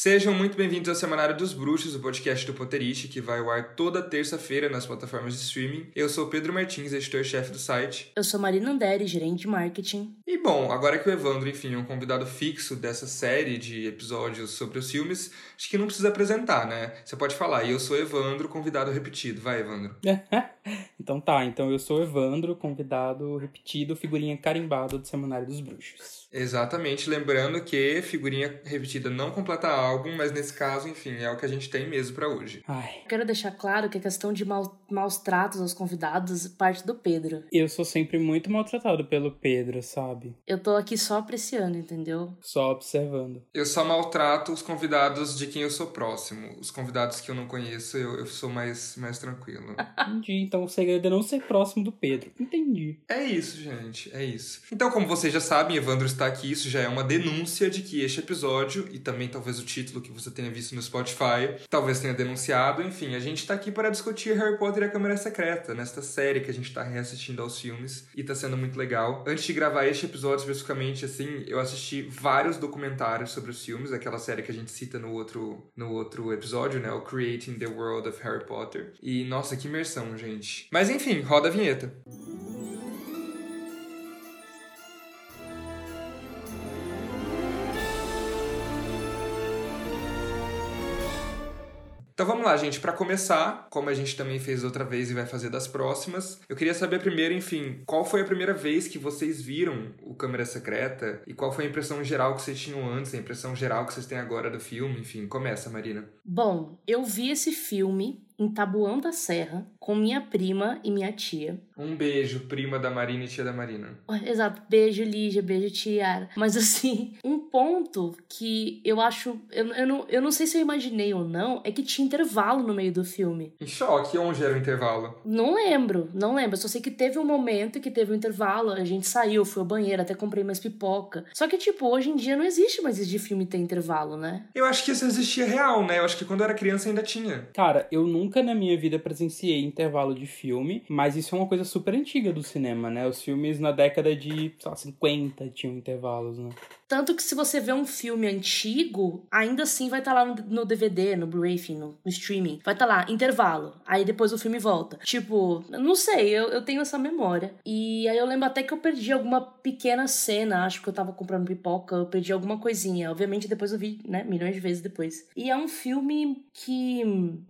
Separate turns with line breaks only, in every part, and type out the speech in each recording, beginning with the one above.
Sejam muito bem-vindos ao Semanário dos Bruxos, o podcast do Potterish, que vai ao ar toda terça-feira nas plataformas de streaming. Eu sou Pedro Martins, editor-chefe do site.
Eu sou Marina Anderi, gerente de marketing.
E bom, agora que o Evandro, enfim, é um convidado fixo dessa série de episódios sobre os filmes, acho que não precisa apresentar, né? Você pode falar, e eu sou Evandro, convidado repetido. Vai, Evandro.
então tá, então eu sou Evandro, convidado repetido, figurinha carimbada do Semanário dos Bruxos.
Exatamente, lembrando que figurinha repetida não completa álbum, mas nesse caso, enfim, é o que a gente tem mesmo para hoje.
Ai.
Quero deixar claro que a questão de mal, maus tratos aos convidados parte do Pedro.
Eu sou sempre muito maltratado pelo Pedro, sabe?
Eu tô aqui só apreciando, entendeu?
Só observando.
Eu só maltrato os convidados de quem eu sou próximo. Os convidados que eu não conheço, eu, eu sou mais, mais tranquilo.
Entendi, então o segredo é não ser próximo do Pedro. Entendi.
É isso, gente, é isso. Então, como vocês já sabem, Evandro está aqui, isso já é uma denúncia de que este episódio, e também talvez o título que você tenha visto no Spotify, talvez tenha denunciado, enfim, a gente está aqui para discutir Harry Potter e a Câmara Secreta, nesta série que a gente está reassistindo aos filmes, e está sendo muito legal. Antes de gravar este episódio especificamente, assim, eu assisti vários documentários sobre os filmes, aquela série que a gente cita no outro, no outro episódio, né, o Creating the World of Harry Potter. E, nossa, que imersão, gente. Mas enfim, roda a vinheta. Então vamos lá, gente. Para começar, como a gente também fez outra vez e vai fazer das próximas, eu queria saber primeiro, enfim, qual foi a primeira vez que vocês viram o Câmera Secreta e qual foi a impressão geral que vocês tinham antes, a impressão geral que vocês têm agora do filme, enfim. Começa, Marina.
Bom, eu vi esse filme em Tabuão da Serra com minha prima e minha tia.
Um beijo, prima da Marina e tia da Marina.
Exato, beijo Lígia, beijo Tiara. Mas assim, um ponto que eu acho. Eu, eu, não, eu não sei se eu imaginei ou não, é que tinha intervalo no meio do filme.
Em choque, onde era o intervalo?
Não lembro, não lembro. Só sei que teve um momento que teve um intervalo, a gente saiu, foi ao banheiro, até comprei mais pipoca. Só que, tipo, hoje em dia não existe mais isso de filme ter intervalo, né?
Eu acho que isso existia real, né? Eu acho que quando eu era criança ainda tinha.
Cara, eu nunca nunca na minha vida presenciei intervalo de filme, mas isso é uma coisa super antiga do cinema, né? Os filmes na década de, sei lá, 50 tinham intervalos, né?
Tanto que se você vê um filme antigo, ainda assim vai estar tá lá no, DVD, no Blu-ray, enfim, no, no, streaming. Vai estar tá lá, intervalo. Aí depois o filme volta. Tipo, não sei, eu, eu tenho essa memória. E aí eu lembro até que eu perdi alguma pequena cena, acho que eu tava comprando pipoca, eu perdi alguma coisinha. Obviamente depois eu vi, né, milhões de vezes depois. E é um filme que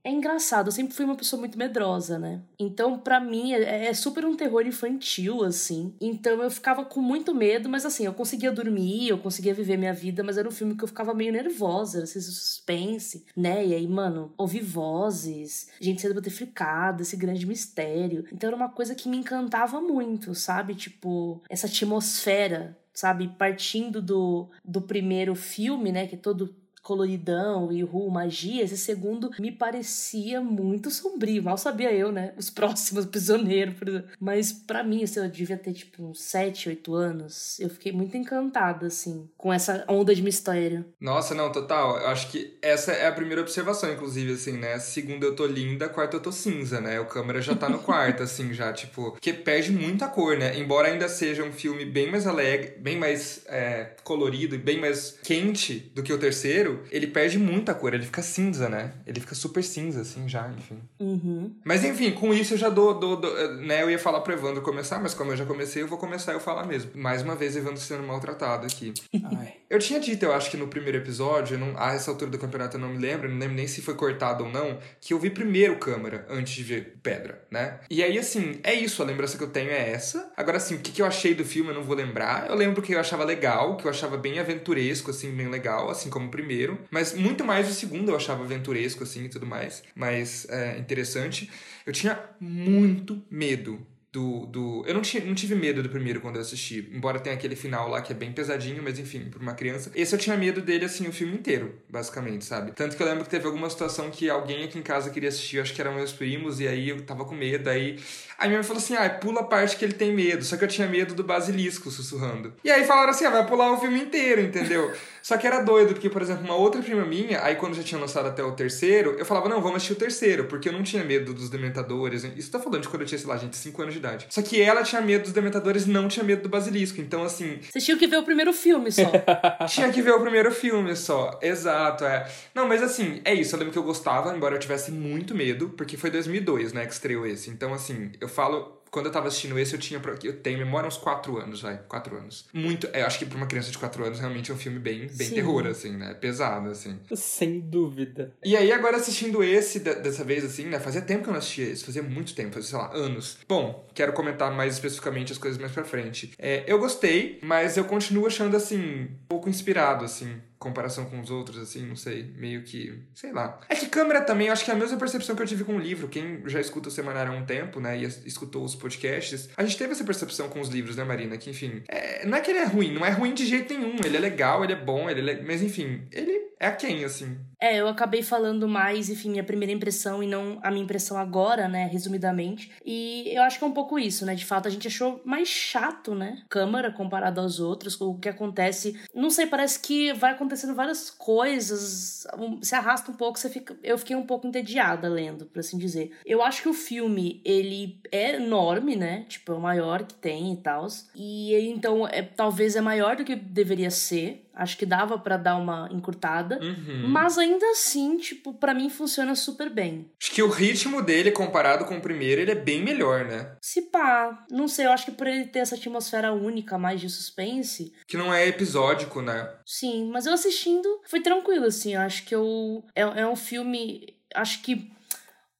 é engraçado. Eu sempre fui uma pessoa muito medrosa, né? Então, para mim, é, é super um terror infantil, assim. Então eu ficava com muito medo, mas assim, eu conseguia dormir, eu conseguia viver minha vida, mas era um filme que eu ficava meio nervosa, esse suspense, né? E aí, mano, ouvir vozes, gente sendo petrificada, esse grande mistério. Então era uma coisa que me encantava muito, sabe? Tipo, essa atmosfera sabe? Partindo do, do primeiro filme, né? Que é todo coloridão e ru, magia, esse segundo me parecia muito sombrio. Mal sabia eu, né? Os próximos prisioneiros, por exemplo. Mas para mim, assim, eu devia ter tipo uns 7, 8 anos. Eu fiquei muito encantada, assim, com essa onda de mistério.
Nossa, não, total. Eu acho que essa é a primeira observação, inclusive, assim, né? Segunda eu tô linda, quarta eu tô cinza, né? O câmera já tá no quarto, assim, já, tipo. Que perde muita cor, né? Embora ainda seja um filme bem mais alegre, bem mais é, colorido e bem mais quente do que o terceiro, ele perde muita cor, ele fica cinza, né? Ele fica super cinza, assim, já, enfim.
Uhum.
Mas enfim, com isso eu já dou, dou, dou, né? Eu ia falar pro Evandro começar, mas como eu já comecei, eu vou começar eu falar mesmo. Mais uma vez, Evandro sendo maltratado aqui. eu tinha dito, eu acho que no primeiro episódio, não, a essa altura do campeonato eu não me lembro, não lembro nem se foi cortado ou não, que eu vi primeiro câmera antes de ver pedra, né? E aí, assim, é isso, a lembrança que eu tenho é essa. Agora, assim, o que, que eu achei do filme eu não vou lembrar. Eu lembro que eu achava legal, que eu achava bem aventuresco, assim, bem legal, assim como o primeiro mas muito mais o segundo eu achava aventuresco, assim, e tudo mais, mais é, interessante. Eu tinha muito medo do, do... Eu não, tinha, não tive medo do primeiro quando eu assisti, embora tenha aquele final lá que é bem pesadinho, mas enfim, pra uma criança. Esse eu tinha medo dele, assim, o filme inteiro, basicamente, sabe? Tanto que eu lembro que teve alguma situação que alguém aqui em casa queria assistir, acho que eram meus primos, e aí eu tava com medo, aí Aí minha mãe falou assim: ah, pula a parte que ele tem medo. Só que eu tinha medo do basilisco sussurrando. E aí falaram assim: ah, vai pular o filme inteiro, entendeu? Só que era doido, porque, por exemplo, uma outra prima minha, aí quando já tinha lançado até o terceiro, eu falava, não, vamos assistir o terceiro, porque eu não tinha medo dos dementadores. Isso tá falando de quando eu tinha, sei lá, gente, 5 anos de idade. Só que ela tinha medo dos dementadores e não tinha medo do basilisco. Então, assim.
Você tinha que ver o primeiro filme só.
tinha que ver o primeiro filme só. Exato, é. Não, mas assim, é isso. Eu lembro que eu gostava, embora eu tivesse muito medo, porque foi 2002, né, que estreou esse. Então, assim, eu falo quando eu tava assistindo esse, eu tinha. Eu tenho memória uns 4 anos, vai. 4 anos. Muito. Eu acho que pra uma criança de 4 anos realmente é um filme bem, bem terror, assim, né? Pesado, assim.
Sem dúvida.
E aí, agora assistindo esse, dessa vez, assim, né? Fazia tempo que eu não assistia esse, fazia muito tempo, fazia, sei lá, anos. Bom, quero comentar mais especificamente as coisas mais pra frente. É, eu gostei, mas eu continuo achando, assim, um pouco inspirado, assim comparação com os outros, assim, não sei, meio que, sei lá. É que câmera também, eu acho que é a mesma percepção que eu tive com o livro. Quem já escuta o Semanário há um tempo, né, e escutou os podcasts, a gente teve essa percepção com os livros, né, Marina? Que, enfim, é, não é que ele é ruim, não é ruim de jeito nenhum. Ele é legal, ele é bom, ele é, mas enfim, ele é quem, assim.
É, eu acabei falando mais, enfim, minha primeira impressão e não a minha impressão agora, né, resumidamente. E eu acho que é um pouco isso, né? De fato, a gente achou mais chato, né? Câmara comparado aos outros, o que acontece. Não sei, parece que vai acontecendo várias coisas, se arrasta um pouco, você fica. Eu fiquei um pouco entediada lendo, por assim dizer. Eu acho que o filme, ele é enorme, né? Tipo, é o maior que tem e tal. E então, é, talvez é maior do que deveria ser. Acho que dava para dar uma encurtada. Uhum. Mas ainda assim, tipo, para mim funciona super bem.
Acho que o ritmo dele, comparado com o primeiro, ele é bem melhor, né?
Se pá. Não sei, eu acho que por ele ter essa atmosfera única, mais de suspense.
Que não é episódico, né?
Sim, mas eu assistindo foi tranquilo, assim. Eu acho que eu. É, é um filme. Acho que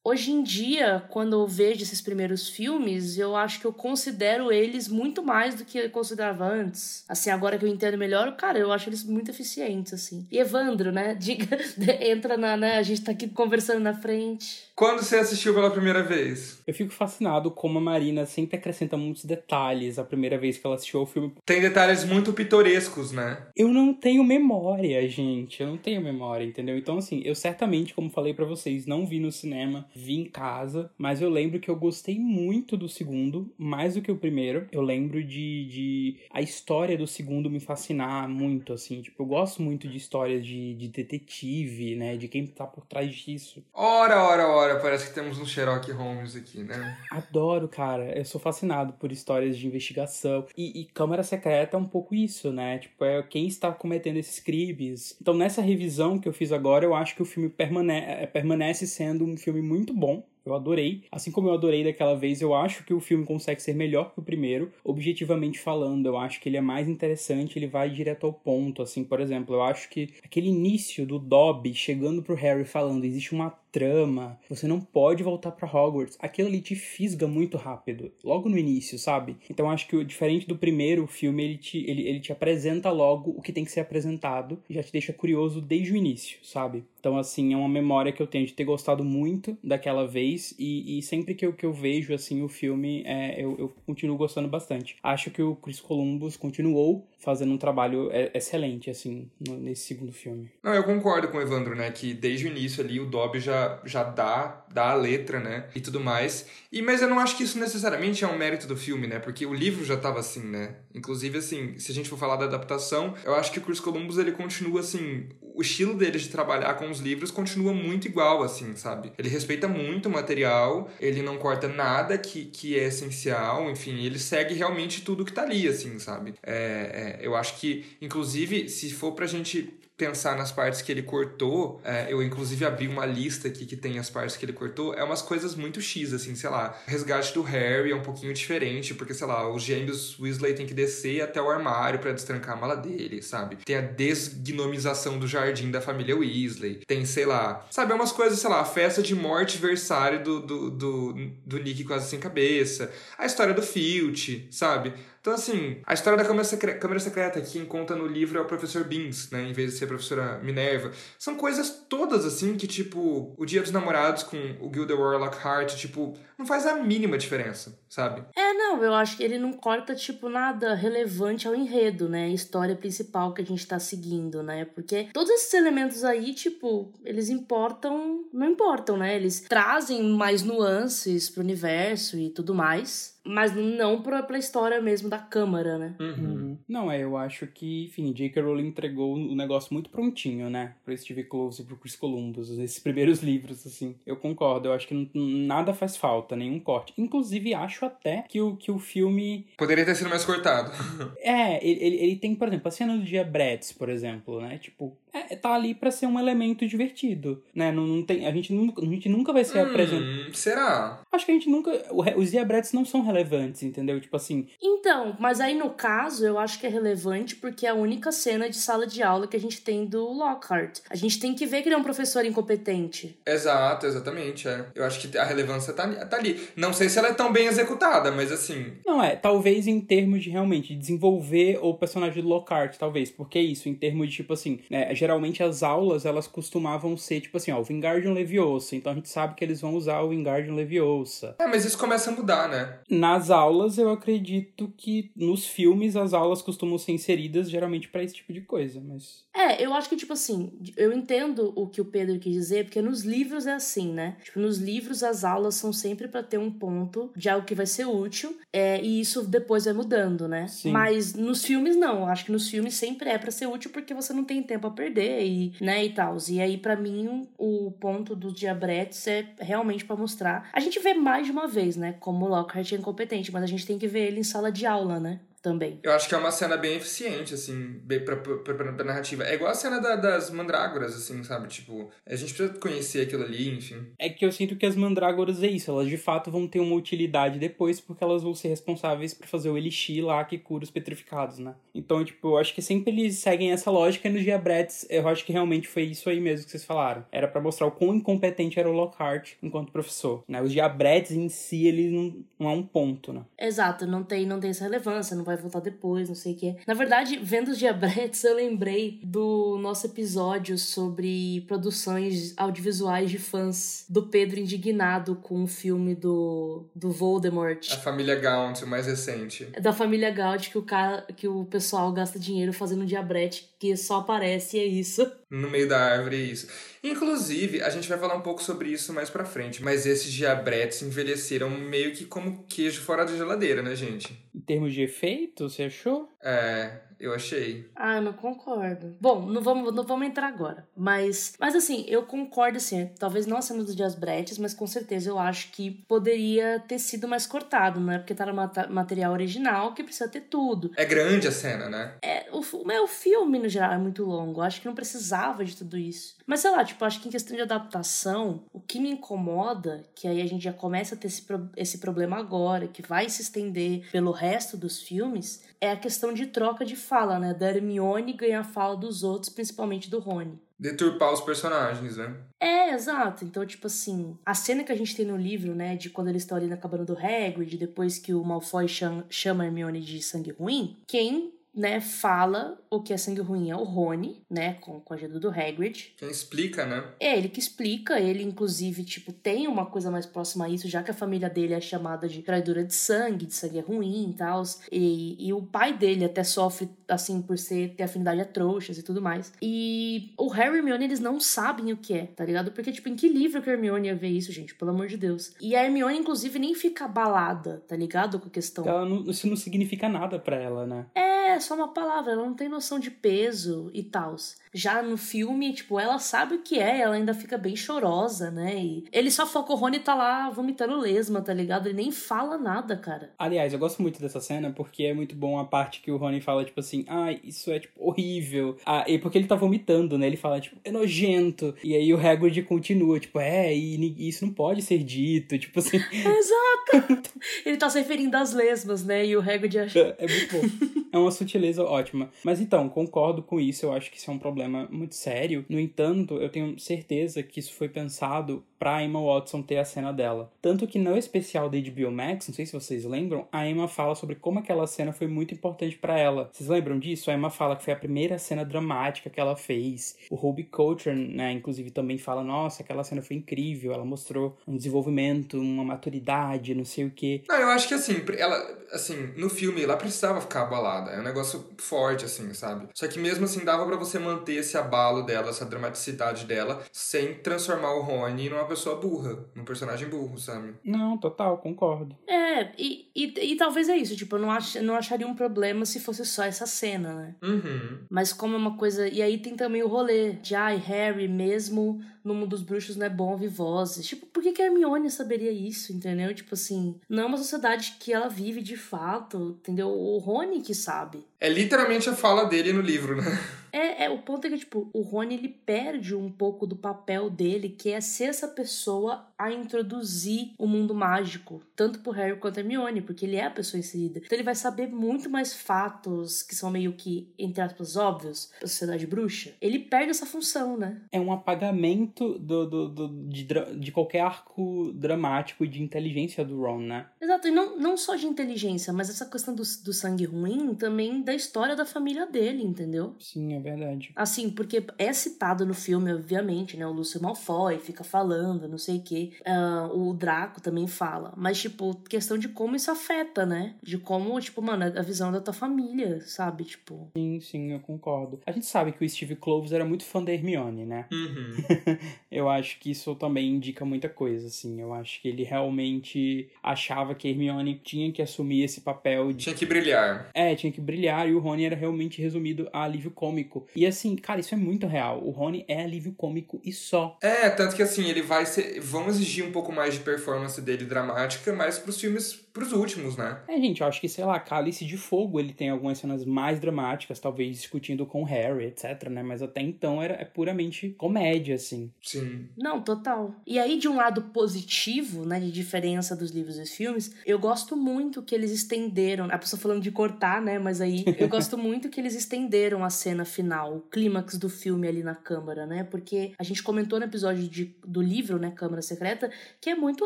Hoje em dia, quando eu vejo esses primeiros filmes, eu acho que eu considero eles muito mais do que eu considerava antes. Assim, agora que eu entendo melhor, cara, eu acho eles muito eficientes, assim. E Evandro, né? Diga, entra na, né? A gente tá aqui conversando na frente.
Quando você assistiu pela primeira vez?
Eu fico fascinado como a Marina sempre acrescenta muitos detalhes a primeira vez que ela assistiu ao filme.
Tem detalhes muito pitorescos, né?
Eu não tenho memória, gente. Eu não tenho memória, entendeu? Então, assim, eu certamente, como falei para vocês, não vi no cinema, vi em casa, mas eu lembro que eu gostei muito do segundo, mais do que o primeiro. Eu lembro de, de a história do segundo me fascinar muito, assim. Tipo, eu gosto muito de histórias de, de detetive, né? De quem tá por trás disso.
Ora, ora, ora parece que temos um Sherlock Holmes aqui, né?
Adoro, cara. Eu sou fascinado por histórias de investigação. E, e Câmara Secreta é um pouco isso, né? Tipo, é quem está cometendo esses crimes. Então, nessa revisão que eu fiz agora, eu acho que o filme permane é, permanece sendo um filme muito bom. Eu adorei. Assim como eu adorei daquela vez, eu acho que o filme consegue ser melhor que o primeiro. Objetivamente falando, eu acho que ele é mais interessante, ele vai direto ao ponto. Assim, por exemplo, eu acho que aquele início do Dobby chegando pro Harry falando: existe uma trama, você não pode voltar para Hogwarts. Aquilo ali te fisga muito rápido, logo no início, sabe? Então acho que diferente do primeiro filme, ele te, ele, ele te apresenta logo o que tem que ser apresentado e já te deixa curioso desde o início, sabe? Então, assim, é uma memória que eu tenho de ter gostado muito daquela vez e, e sempre que eu, que eu vejo, assim, o filme, é, eu, eu continuo gostando bastante. Acho que o Chris Columbus continuou fazendo um trabalho excelente, assim, nesse segundo filme.
Não, eu concordo com o Evandro, né, que desde o início ali o Dobby já, já dá, dá a letra, né, e tudo mais. E, mas eu não acho que isso necessariamente é um mérito do filme, né, porque o livro já tava assim, né. Inclusive, assim, se a gente for falar da adaptação, eu acho que o Chris Columbus, ele continua, assim, o estilo dele de trabalhar com os livros continua muito igual, assim, sabe? Ele respeita muito o material, ele não corta nada que, que é essencial, enfim, ele segue realmente tudo que tá ali, assim, sabe? É, é, eu acho que, inclusive, se for pra gente pensar nas partes que ele cortou, é, eu inclusive abri uma lista aqui que tem as partes que ele cortou, é umas coisas muito X, assim, sei lá. O resgate do Harry é um pouquinho diferente, porque, sei lá, os gêmeos Weasley tem que descer até o armário para destrancar a mala dele, sabe? Tem a desgnomização do jardim da família Weasley. Tem, sei lá, sabe, umas coisas, sei lá, a festa de morte versário do, do, do, do Nick quase sem cabeça, a história do Filch, sabe? Então, assim, a história da Câmara Secreta, que quem conta no livro é o professor Beans, né? Em vez de ser a professora Minerva. São coisas todas, assim, que, tipo, o Dia dos Namorados com o Gilderoy Lockhart, tipo, não faz a mínima diferença, sabe?
É, não, eu acho que ele não corta, tipo, nada relevante ao enredo, né? A história principal que a gente tá seguindo, né? Porque todos esses elementos aí, tipo, eles importam, não importam, né? Eles trazem mais nuances pro universo e tudo mais. Mas não pra, pra história mesmo da Câmara, né?
Uhum. uhum. Não, é, eu acho que, enfim, J.K. Rowling entregou o negócio muito prontinho, né? Pro Steve Close e pro Chris Columbus, esses primeiros livros, assim. Eu concordo, eu acho que nada faz falta, nenhum corte. Inclusive, acho até que o, que o filme...
Poderia ter sido mais cortado.
é, ele, ele, ele, tem, por exemplo, a cena do dia Bretts, por exemplo, né? Tipo, é, tá ali para ser um elemento divertido, né? Não, não tem, a, gente nunca, a gente nunca vai ser hum, apresentado.
Será?
Acho que a gente nunca. Os diabretes não são relevantes, entendeu? Tipo assim.
Então, mas aí no caso eu acho que é relevante porque é a única cena de sala de aula que a gente tem do Lockhart. A gente tem que ver que ele é um professor incompetente.
Exato, exatamente. É. Eu acho que a relevância tá, tá ali. Não sei se ela é tão bem executada, mas assim.
Não, é, talvez em termos de realmente desenvolver o personagem do Lockhart, talvez. Porque é isso, em termos de, tipo assim, né, geralmente as aulas elas costumavam ser tipo assim, ó, o Wingardium Leviosa, então a gente sabe que eles vão usar o Wingardium Leviosa.
É, mas isso começa a mudar, né?
Nas aulas eu acredito que nos filmes as aulas costumam ser inseridas geralmente para esse tipo de coisa, mas
É, eu acho que tipo assim, eu entendo o que o Pedro quis dizer, porque nos livros é assim, né? Tipo, nos livros as aulas são sempre para ter um ponto de algo que vai ser útil, é, e isso depois vai mudando, né? Sim. Mas nos filmes não, acho que nos filmes sempre é para ser útil porque você não tem tempo a perder e, né, e tal. E aí, para mim, o ponto dos diabretes é realmente para mostrar. A gente vê mais de uma vez, né, como o Lockhart é incompetente, mas a gente tem que ver ele em sala de aula, né? Também.
Eu acho que é uma cena bem eficiente, assim, bem pra, pra, pra, pra narrativa. É igual a cena da, das mandrágoras, assim, sabe? Tipo, a gente precisa conhecer aquilo ali, enfim.
É que eu sinto que as mandrágoras é isso, elas de fato vão ter uma utilidade depois, porque elas vão ser responsáveis por fazer o elixir lá que cura os petrificados, né? Então, tipo, eu acho que sempre eles seguem essa lógica e nos Diabretes, eu acho que realmente foi isso aí mesmo que vocês falaram. Era para mostrar o quão incompetente era o Lockhart enquanto professor, né? Os Diabretes em si, eles não, não é um ponto, né?
Exato, não tem, não tem essa relevância, não vai voltar depois, não sei o que. Na verdade, vendo os diabretes, eu lembrei do nosso episódio sobre produções audiovisuais de fãs do Pedro indignado com o filme do, do Voldemort.
A família Gaunt, o mais recente.
Da família Gaunt, que o cara, que o pessoal gasta dinheiro fazendo diabrete que só aparece e é isso.
No meio da árvore, é isso. Inclusive, a gente vai falar um pouco sobre isso mais pra frente, mas esses diabretes envelheceram meio que como queijo fora da geladeira, né, gente?
Em termos de efeito, você achou?
É, eu achei.
Ah, eu não concordo. Bom, não vamos, não vamos entrar agora. Mas, mas assim, eu concordo, assim, talvez não a cena dos dias bretes, mas com certeza eu acho que poderia ter sido mais cortado, não é porque tá no material original que precisa ter tudo.
É grande a cena, né?
É, o, o filme, no geral, é muito longo. Eu acho que não precisava de tudo isso. Mas sei lá, tipo, acho que em questão de adaptação, o que me incomoda, que aí a gente já começa a ter esse, esse problema agora, que vai se estender pelo resto dos filmes, é a questão de troca de fala, né? Da Hermione ganhar a fala dos outros, principalmente do Rony.
Deturpar os personagens, né?
É, exato. Então, tipo assim, a cena que a gente tem no livro, né, de quando eles estão ali na cabana do Hagrid, depois que o Malfoy chama a Hermione de sangue ruim, quem né, fala o que é sangue ruim é o Rony, né, com, com a ajuda do Hagrid.
Quem explica, né?
É ele que explica, ele inclusive, tipo, tem uma coisa mais próxima a isso, já que a família dele é chamada de traidora de sangue, de sangue ruim e tal, e, e o pai dele até sofre, assim, por ser, ter afinidade a trouxas e tudo mais. E o Harry e Hermione, eles não sabem o que é, tá ligado? Porque, tipo, em que livro que a Hermione ia ver isso, gente? Pelo amor de Deus. E a Hermione, inclusive, nem fica abalada, tá ligado? Com a questão.
Ela não, isso não significa nada para ela, né?
É, só uma palavra, ela não tem noção de peso e tal. Já no filme, tipo, ela sabe o que é, ela ainda fica bem chorosa, né? E ele só foca o Rony tá lá vomitando lesma, tá ligado? Ele nem fala nada, cara.
Aliás, eu gosto muito dessa cena porque é muito bom a parte que o Rony fala, tipo assim, ah, isso é, tipo, horrível. Ah, e porque ele tá vomitando, né? Ele fala, tipo, é nojento. E aí o Hagrid continua, tipo, é, e isso não pode ser dito, tipo assim.
Exato! ele tá se referindo às lesmas, né? E o Hagrid acha...
É, é muito bom. É uma sutileza sutileza ótima. Mas então, concordo com isso, eu acho que isso é um problema muito sério. No entanto, eu tenho certeza que isso foi pensado pra Emma Watson ter a cena dela. Tanto que no especial da HBO Max, não sei se vocês lembram, a Emma fala sobre como aquela cena foi muito importante para ela. Vocês lembram disso? A Emma fala que foi a primeira cena dramática que ela fez. O Ruby Coulter, né, inclusive também fala, nossa, aquela cena foi incrível, ela mostrou um desenvolvimento, uma maturidade, não sei o quê.
Não, eu acho que assim, ela, assim, no filme ela precisava ficar abalada. É um negócio forte, assim, sabe? Só que mesmo assim dava para você manter esse abalo dela, essa dramaticidade dela, sem transformar o Rony numa pessoa burra, num personagem burro, sabe?
Não, total, concordo.
É, e, e, e talvez é isso, tipo, eu não, ach, não acharia um problema se fosse só essa cena, né?
Uhum.
Mas como é uma coisa. E aí tem também o rolê de, ai, Harry, mesmo no mundo dos bruxos, não é bom ouvir vozes. Tipo, por que, que a Hermione saberia isso, entendeu? Tipo assim, não é uma sociedade que ela vive de fato, entendeu? O Rony que sabe.
É literalmente a fala dele no livro, né?
É, é, o ponto é que, tipo, o Rony ele perde um pouco do papel dele, que é ser essa pessoa a introduzir o mundo mágico, tanto pro Harry quanto a Hermione, porque ele é a pessoa inserida. Então ele vai saber muito mais fatos que são meio que, entre aspas, óbvios pra sociedade bruxa. Ele perde essa função, né?
É um apagamento do, do, do de, de qualquer arco dramático e de inteligência do Ron, né?
Exato, e não, não só de inteligência, mas essa questão do, do sangue ruim também da história da família dele, entendeu?
Sim, é verdade.
Assim, porque é citado no filme, obviamente, né? O Lúcio Malfoy fica falando, não sei o quê. Uh, o Draco também fala. Mas, tipo, questão de como isso afeta, né? De como, tipo, mano, a visão da tua família, sabe? Tipo.
Sim, sim, eu concordo. A gente sabe que o Steve Cloves era muito fã da Hermione, né?
Uhum.
eu acho que isso também indica muita coisa, assim. Eu acho que ele realmente achava que a Hermione tinha que assumir esse papel de.
Tinha que brilhar.
É, tinha que brilhar e o Rony era realmente resumido a alívio cômico. E assim, cara, isso é muito real. O Rony é alívio cômico e só.
É, tanto que assim, ele vai ser. Vão exigir um pouco mais de performance dele dramática, mas pros filmes pros últimos, né?
É, gente, eu acho que, sei lá, Cálice de Fogo, ele tem algumas cenas mais dramáticas, talvez discutindo com Harry, etc, né? Mas até então era, é puramente comédia, assim.
Sim.
Não, total. E aí, de um lado positivo, né, de diferença dos livros e dos filmes, eu gosto muito que eles estenderam, a pessoa falando de cortar, né, mas aí eu gosto muito que eles estenderam a cena final, o clímax do filme ali na Câmara, né? Porque a gente comentou no episódio de, do livro, né, Câmara Secreta, que é muito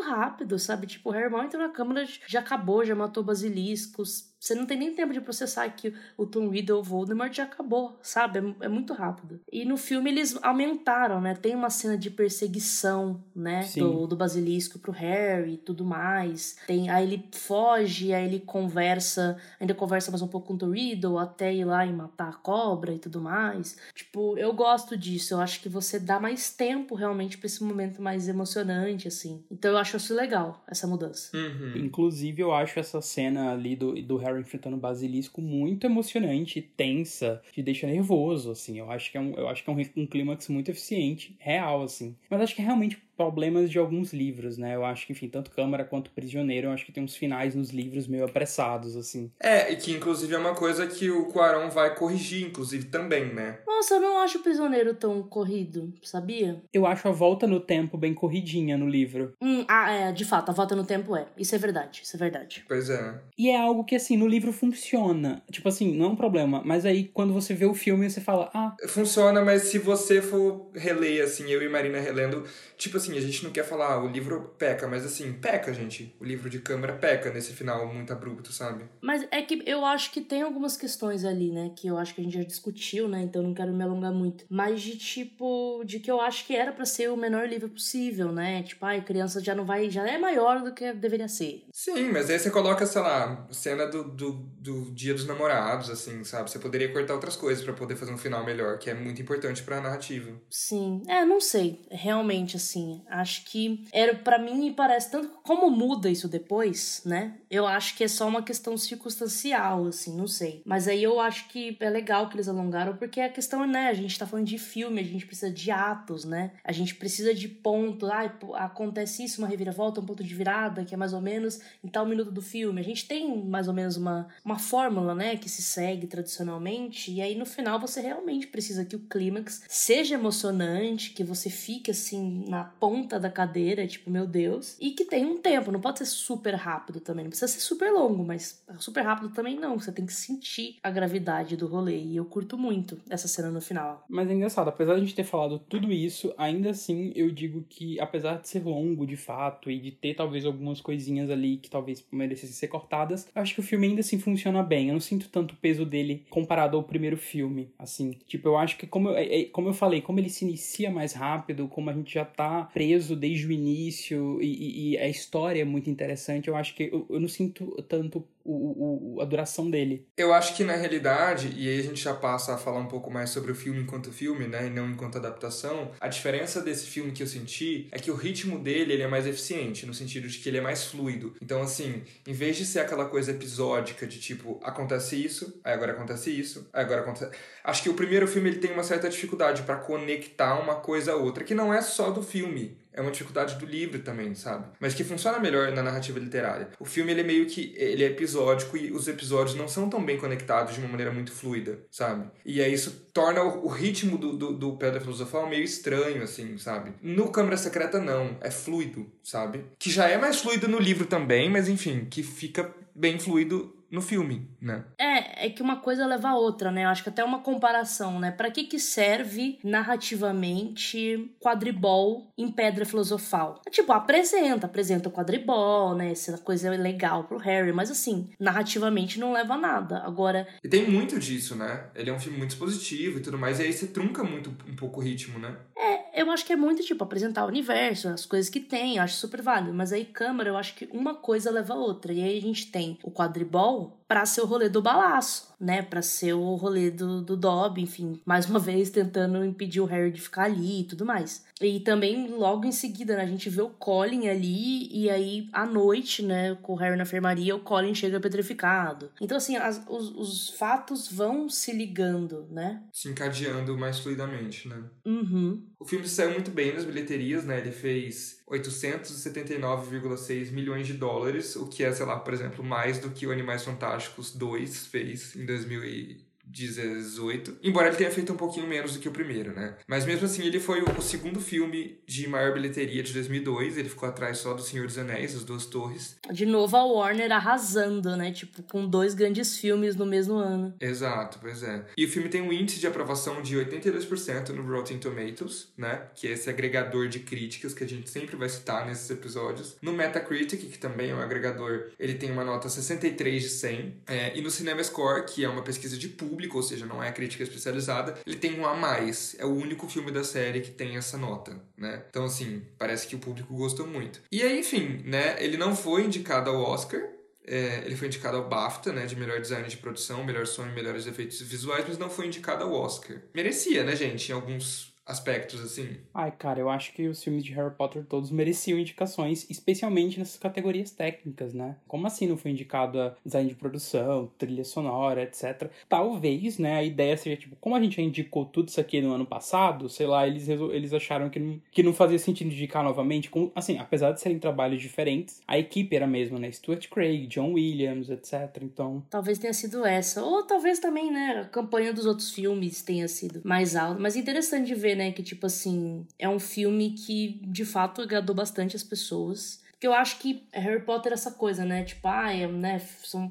rápido, sabe? Tipo, o Harry entrou na Câmara, já acabou, já matou basiliscos, você não tem nem tempo de processar que o Tom Riddle, o Voldemort já acabou, sabe? É, é, muito rápido. E no filme eles aumentaram, né? Tem uma cena de perseguição, né? Do, do basilisco pro Harry e tudo mais. Tem, aí ele foge, aí ele conversa, ainda conversa mais um pouco com o Tom Riddle até ir lá e matar a cobra e tudo mais. Tipo, eu gosto disso. Eu acho que você dá mais tempo realmente para esse momento mais emocionante, assim. Então eu acho isso legal, essa mudança.
Uhum.
Inclusive, eu acho essa cena ali do, do Harry enfrentando o basilisco muito emocionante, tensa, te deixa nervoso, assim. Eu acho que é um, eu acho que é um, um clímax muito eficiente, real, assim. Mas acho que realmente problemas de alguns livros, né? Eu acho que, enfim, tanto Câmara quanto Prisioneiro, eu acho que tem uns finais nos livros meio apressados, assim.
É, e que inclusive é uma coisa que o Quaron vai corrigir, inclusive, também, né?
Nossa, eu não acho o Prisioneiro tão corrido, sabia?
Eu acho a volta no tempo bem corridinha no livro.
Hum, ah, é, de fato, a volta no tempo é. Isso é verdade, isso é verdade.
Pois é.
E é algo que, assim, no livro funciona. Tipo assim, não é um problema, mas aí quando você vê o filme, você fala, ah...
Funciona, mas se você for reler, assim, eu e Marina relendo, tipo assim, a gente não quer falar, ah, o livro peca, mas assim, peca, gente. O livro de câmera peca nesse final muito abrupto, sabe?
Mas é que eu acho que tem algumas questões ali, né, que eu acho que a gente já discutiu, né, então não quero me alongar muito. Mas de tipo, de que eu acho que era para ser o menor livro possível, né? Tipo, ai, criança já não vai, já é maior do que deveria ser.
Sim, mas aí você coloca, sei lá, cena do, do, do dia dos namorados, assim, sabe? Você poderia cortar outras coisas para poder fazer um final melhor, que é muito importante pra narrativa.
Sim, é, não sei, realmente, assim, acho que era para mim me parece tanto como muda isso depois, né? Eu acho que é só uma questão circunstancial, assim, não sei. Mas aí eu acho que é legal que eles alongaram, porque a questão, né, a gente tá falando de filme, a gente precisa de atos, né? A gente precisa de ponto, ah, acontece isso, uma reviravolta, um ponto de virada, que é mais ou menos em tal minuto do filme. A gente tem mais ou menos uma, uma fórmula, né, que se segue tradicionalmente, e aí no final você realmente precisa que o clímax seja emocionante, que você fique assim na ponta da cadeira, tipo, meu Deus. E que tem um tempo, não pode ser super rápido também. Não precisa ser super longo, mas super rápido também não. Você tem que sentir a gravidade do rolê. E eu curto muito essa cena no final.
Mas é engraçado, apesar de a gente ter falado tudo isso, ainda assim eu digo que, apesar de ser longo de fato e de ter talvez algumas coisinhas ali que talvez merecessem ser cortadas, acho que o filme ainda assim funciona bem. Eu não sinto tanto peso dele comparado ao primeiro filme, assim. Tipo, eu acho que, como eu, é, é, como eu falei, como ele se inicia mais rápido, como a gente já tá preso desde o início e, e, a história é muito interessante, eu acho que eu, eu não sinto tanto o, o, a duração dele.
Eu acho que na realidade, e aí a gente já passa a falar um pouco mais sobre o filme enquanto filme, né, e não enquanto adaptação, a diferença desse filme que eu senti é que o ritmo dele ele é mais eficiente, no sentido de que ele é mais fluido. Então, assim, em vez de ser aquela coisa episódica de tipo, acontece isso, aí agora acontece isso, aí agora acontece. Acho que o primeiro filme ele tem uma certa dificuldade para conectar uma coisa a outra, que não é só do filme é uma dificuldade do livro também, sabe? Mas que funciona melhor na narrativa literária. O filme ele é meio que ele é episódico e os episódios não são tão bem conectados de uma maneira muito fluida, sabe? E aí isso torna o, o ritmo do, do, do Pedra Filosofal meio estranho, assim, sabe? No Câmara Secreta não, é fluido, sabe? Que já é mais fluido no livro também, mas enfim, que fica bem fluido no filme, né?
É, é que uma coisa leva a outra, né? Eu acho que até uma comparação, né? Para que que serve narrativamente quadribol em Pedra Filosofal? É, tipo, apresenta, apresenta o quadribol, né? Essa coisa legal pro Harry, mas assim, narrativamente não leva a nada. Agora...
E tem muito disso, né? Ele é um filme muito expositivo e tudo mais, e aí você trunca muito um pouco o ritmo, né?
É, eu acho que é muito, tipo, apresentar o universo, as coisas que tem, eu acho super válido. Mas aí, câmera, eu acho que uma coisa leva a outra. E aí a gente tem o quadribol, para ser o rolê do balaço, né? Para ser o rolê do, do Dobby, enfim, mais uma vez tentando impedir o Harry de ficar ali e tudo mais. E também, logo em seguida, né, a gente vê o Colin ali, e aí, à noite, né, com o Harry na enfermaria, o Colin chega petrificado. Então, assim, as, os, os fatos vão se ligando, né?
Se encadeando mais fluidamente, né?
Uhum.
O filme saiu muito bem nas bilheterias, né? Ele fez 879,6 milhões de dólares, o que é, sei lá, por exemplo, mais do que o Animais Fantásticos 2 fez em 2000 18. Embora ele tenha feito um pouquinho menos do que o primeiro, né? Mas mesmo assim, ele foi o segundo filme de maior bilheteria de 2002. Ele ficou atrás só do Senhor dos Anéis, As Duas Torres.
De novo, a Warner arrasando, né? Tipo, com dois grandes filmes no mesmo ano.
Exato, pois é. E o filme tem um índice de aprovação de 82% no Rotten Tomatoes, né? Que é esse agregador de críticas que a gente sempre vai citar nesses episódios. No Metacritic, que também é um agregador, ele tem uma nota 63 de 100. É, e no CinemaScore, que é uma pesquisa de público, público, ou seja, não é crítica especializada, ele tem um a mais. É o único filme da série que tem essa nota, né? Então, assim, parece que o público gostou muito. E aí, enfim, né? Ele não foi indicado ao Oscar, é, ele foi indicado ao BAFTA, né, de melhor design de produção, melhor som e melhores efeitos visuais, mas não foi indicado ao Oscar. Merecia, né, gente, em alguns aspectos, assim?
Ai, cara, eu acho que os filmes de Harry Potter todos mereciam indicações, especialmente nessas categorias técnicas, né? Como assim não foi indicado a design de produção, trilha sonora, etc. Talvez, né, a ideia seja, tipo, como a gente já indicou tudo isso aqui no ano passado, sei lá, eles, eles acharam que não, que não fazia sentido indicar novamente, com, assim, apesar de serem trabalhos diferentes, a equipe era a mesma, né? Stuart Craig, John Williams, etc. Então...
Talvez tenha sido essa. Ou talvez também, né, a campanha dos outros filmes tenha sido mais alta. Mas interessante de ver né? Que, tipo assim, é um filme que de fato agradou bastante as pessoas. Porque eu acho que Harry Potter é essa coisa, né? Tipo, ah, é, né,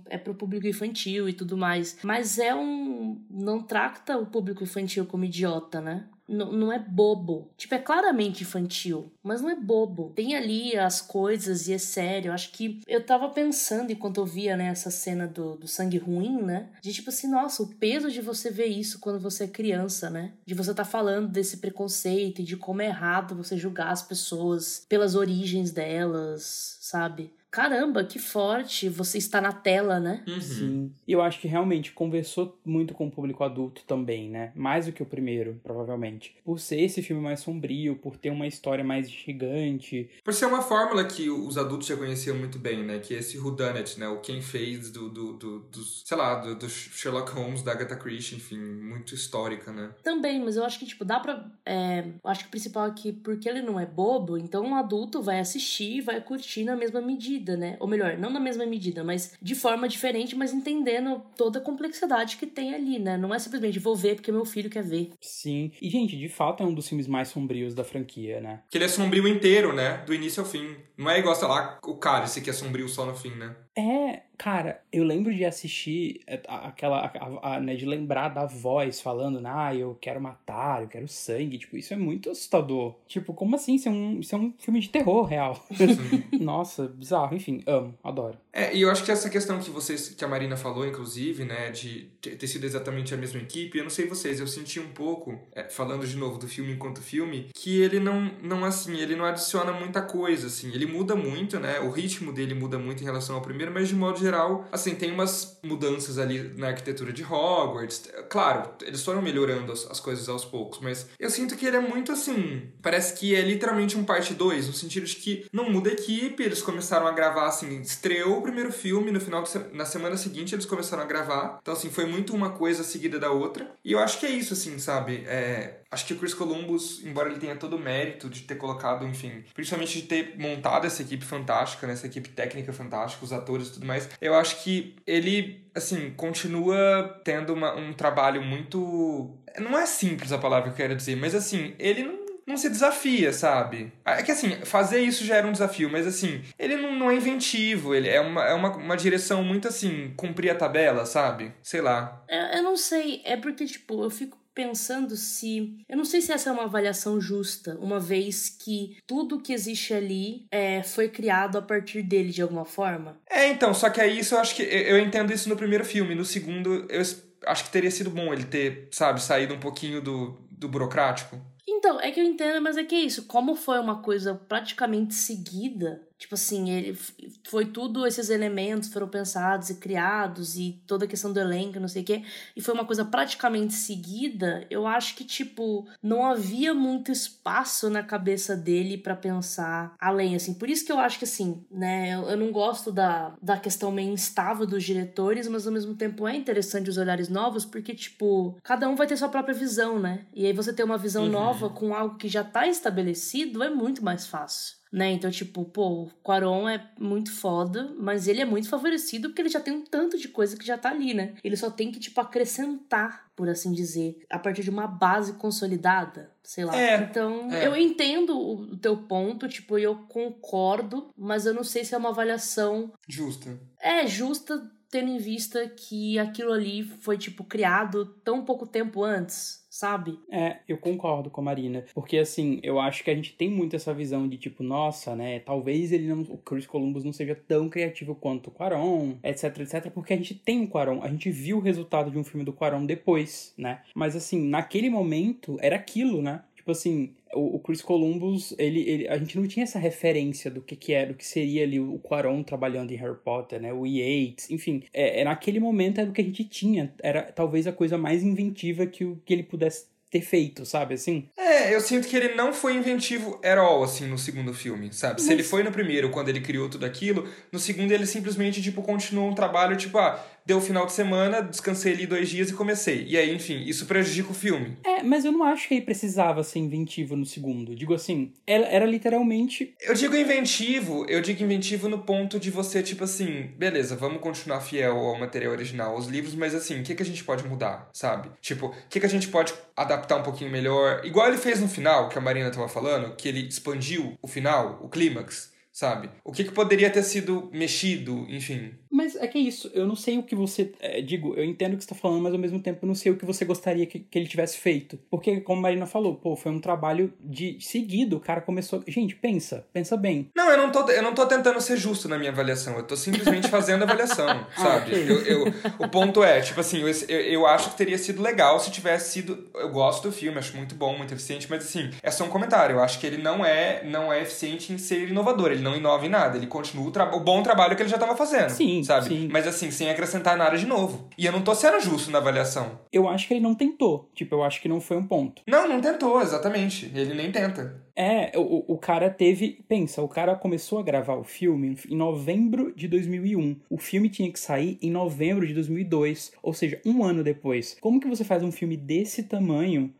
é pro público infantil e tudo mais. Mas é um. Não trata o público infantil como idiota, né? Não é bobo. Tipo, é claramente infantil, mas não é bobo. Tem ali as coisas e é sério. Acho que eu tava pensando enquanto eu via, né, essa cena do, do sangue ruim, né? De tipo assim, nossa, o peso de você ver isso quando você é criança, né? De você tá falando desse preconceito e de como é errado você julgar as pessoas pelas origens delas, sabe? Caramba, que forte, você está na tela, né?
Uhum. Sim. E eu acho que realmente conversou muito com o público adulto também, né? Mais do que o primeiro, provavelmente. Por ser esse filme mais sombrio, por ter uma história mais gigante.
Por ser uma fórmula que os adultos já conheciam muito bem, né? Que é esse whodunit, né? O quem fez do, do, do, do sei lá, do, do, Sherlock Holmes, da Agatha Christie, enfim, muito histórica, né?
Também, mas eu acho que, tipo, dá pra... É, eu acho que o principal é que, porque ele não é bobo, então um adulto vai assistir e vai curtir na mesma medida medida, né? Ou melhor, não na mesma medida, mas de forma diferente, mas entendendo toda a complexidade que tem ali, né? Não é simplesmente vou ver porque meu filho quer ver.
Sim. E, gente, de fato é um dos filmes mais sombrios da franquia, né?
Que ele é sombrio inteiro, né? Do início ao fim. Não é igual, sei lá, o Cálice que é sombrio só no fim, né?
É, cara, eu lembro de assistir é, aquela, a, a, né, de lembrar da voz falando, ah, eu quero matar, eu quero sangue, tipo, isso é muito assustador. Tipo, como assim? Isso é um, isso é um filme de terror real. Nossa, bizarro, enfim, amo, adoro.
É, e eu acho que essa questão que vocês, que a Marina falou, inclusive, né, de ter sido exatamente a mesma equipe, eu não sei vocês, eu senti um pouco, é, falando de novo do filme enquanto filme, que ele não, não assim, ele não adiciona muita coisa, assim, ele muda muito, né, o ritmo dele muda muito em relação ao primeiro, mas de modo geral, assim, tem umas mudanças ali na arquitetura de Hogwarts, claro, eles foram melhorando as, as coisas aos poucos, mas eu sinto que ele é muito assim, parece que é literalmente um parte 2, no sentido de que não muda a equipe, eles começaram a gravar, assim, estreou primeiro filme, no final, de, na semana seguinte eles começaram a gravar. Então, assim, foi muito uma coisa seguida da outra. E eu acho que é isso, assim, sabe? É, acho que o Chris Columbus, embora ele tenha todo o mérito de ter colocado, enfim, principalmente de ter montado essa equipe fantástica, né? essa equipe técnica fantástica, os atores e tudo mais, eu acho que ele, assim, continua tendo uma, um trabalho muito. Não é simples a palavra que eu quero dizer, mas assim, ele não não se desafia, sabe? É que assim, fazer isso já era um desafio, mas assim, ele não, não é inventivo, ele é uma, é uma, uma direção muito assim, cumprir a tabela, sabe? Sei lá.
Eu, eu não sei, é porque, tipo, eu fico pensando se. Eu não sei se essa é uma avaliação justa, uma vez que tudo que existe ali é, foi criado a partir dele de alguma forma.
É, então, só que aí isso eu acho que. Eu entendo isso no primeiro filme. No segundo, eu acho que teria sido bom ele ter, sabe, saído um pouquinho do, do burocrático.
Então, é que eu entendo, mas é que é isso. Como foi uma coisa praticamente seguida, Tipo assim, ele foi tudo esses elementos foram pensados e criados e toda a questão do elenco, não sei o quê, e foi uma coisa praticamente seguida. Eu acho que tipo não havia muito espaço na cabeça dele para pensar além assim. Por isso que eu acho que assim, né, eu, eu não gosto da, da questão meio instável dos diretores, mas ao mesmo tempo é interessante os olhares novos, porque tipo, cada um vai ter sua própria visão, né? E aí você ter uma visão uhum. nova com algo que já tá estabelecido é muito mais fácil né? Então, tipo, pô, o Quaron é muito foda, mas ele é muito favorecido porque ele já tem um tanto de coisa que já tá ali, né? Ele só tem que, tipo, acrescentar, por assim dizer, a partir de uma base consolidada, sei lá. É, então, é. eu entendo o teu ponto, tipo, eu concordo, mas eu não sei se é uma avaliação
justa.
É, justa tendo em vista que aquilo ali foi, tipo, criado tão pouco tempo antes, sabe?
É, eu concordo com a Marina. Porque, assim, eu acho que a gente tem muito essa visão de, tipo, nossa, né, talvez ele não, o Chris Columbus não seja tão criativo quanto o Quaron, etc, etc, porque a gente tem o Quaron, a gente viu o resultado de um filme do Quaron depois, né? Mas, assim, naquele momento, era aquilo, né? Tipo assim, o, Chris Columbus, ele, ele, a gente não tinha essa referência do que, que era, do que seria ali o Quaron trabalhando em Harry Potter, né? O Yates, enfim. É, é, naquele momento era o que a gente tinha. Era talvez a coisa mais inventiva que, o, que ele pudesse ter feito, sabe, assim?
É, eu sinto que ele não foi inventivo at all, assim, no segundo filme, sabe? Mas... Se ele foi no primeiro, quando ele criou tudo aquilo, no segundo ele simplesmente, tipo, continuou um trabalho, tipo, ah, deu o final de semana, descansei ali dois dias e comecei. E aí, enfim, isso prejudica o filme.
É, mas eu não acho que ele precisava ser inventivo no segundo. Digo assim, era, era literalmente.
Eu digo inventivo, eu digo inventivo no ponto de você, tipo assim, beleza, vamos continuar fiel ao material original, aos livros, mas assim, o que, que a gente pode mudar, sabe? Tipo, o que, que a gente pode adaptar um pouquinho melhor? Igual ele fez no final, que a Marina tava falando, que ele expandiu o final, o clímax sabe? O que, que poderia ter sido mexido, enfim.
Mas é que é isso, eu não sei o que você. É, digo, eu entendo o que você tá falando, mas ao mesmo tempo eu não sei o que você gostaria que, que ele tivesse feito. Porque, como a Marina falou, pô, foi um trabalho de seguido, o cara começou. Gente, pensa, pensa bem.
Não, eu não tô, eu não tô tentando ser justo na minha avaliação, eu tô simplesmente fazendo a avaliação, ah, sabe? okay. eu, eu, o ponto é, tipo assim, eu, eu, eu acho que teria sido legal se tivesse sido. Eu gosto do filme, acho muito bom, muito eficiente, mas assim, é só um comentário. Eu acho que ele não é, não é eficiente em ser inovador. Ele não inova em nada, ele continua o, o bom trabalho que ele já estava fazendo. Sim, sabe? Sim. Mas assim, sem acrescentar nada de novo. E eu não tô sendo justo na avaliação.
Eu acho que ele não tentou. Tipo, eu acho que não foi um ponto.
Não, não tentou, exatamente. Ele nem tenta.
É, o, o cara teve. Pensa, o cara começou a gravar o filme em novembro de 2001. O filme tinha que sair em novembro de 2002, ou seja, um ano depois. Como que você faz um filme desse tamanho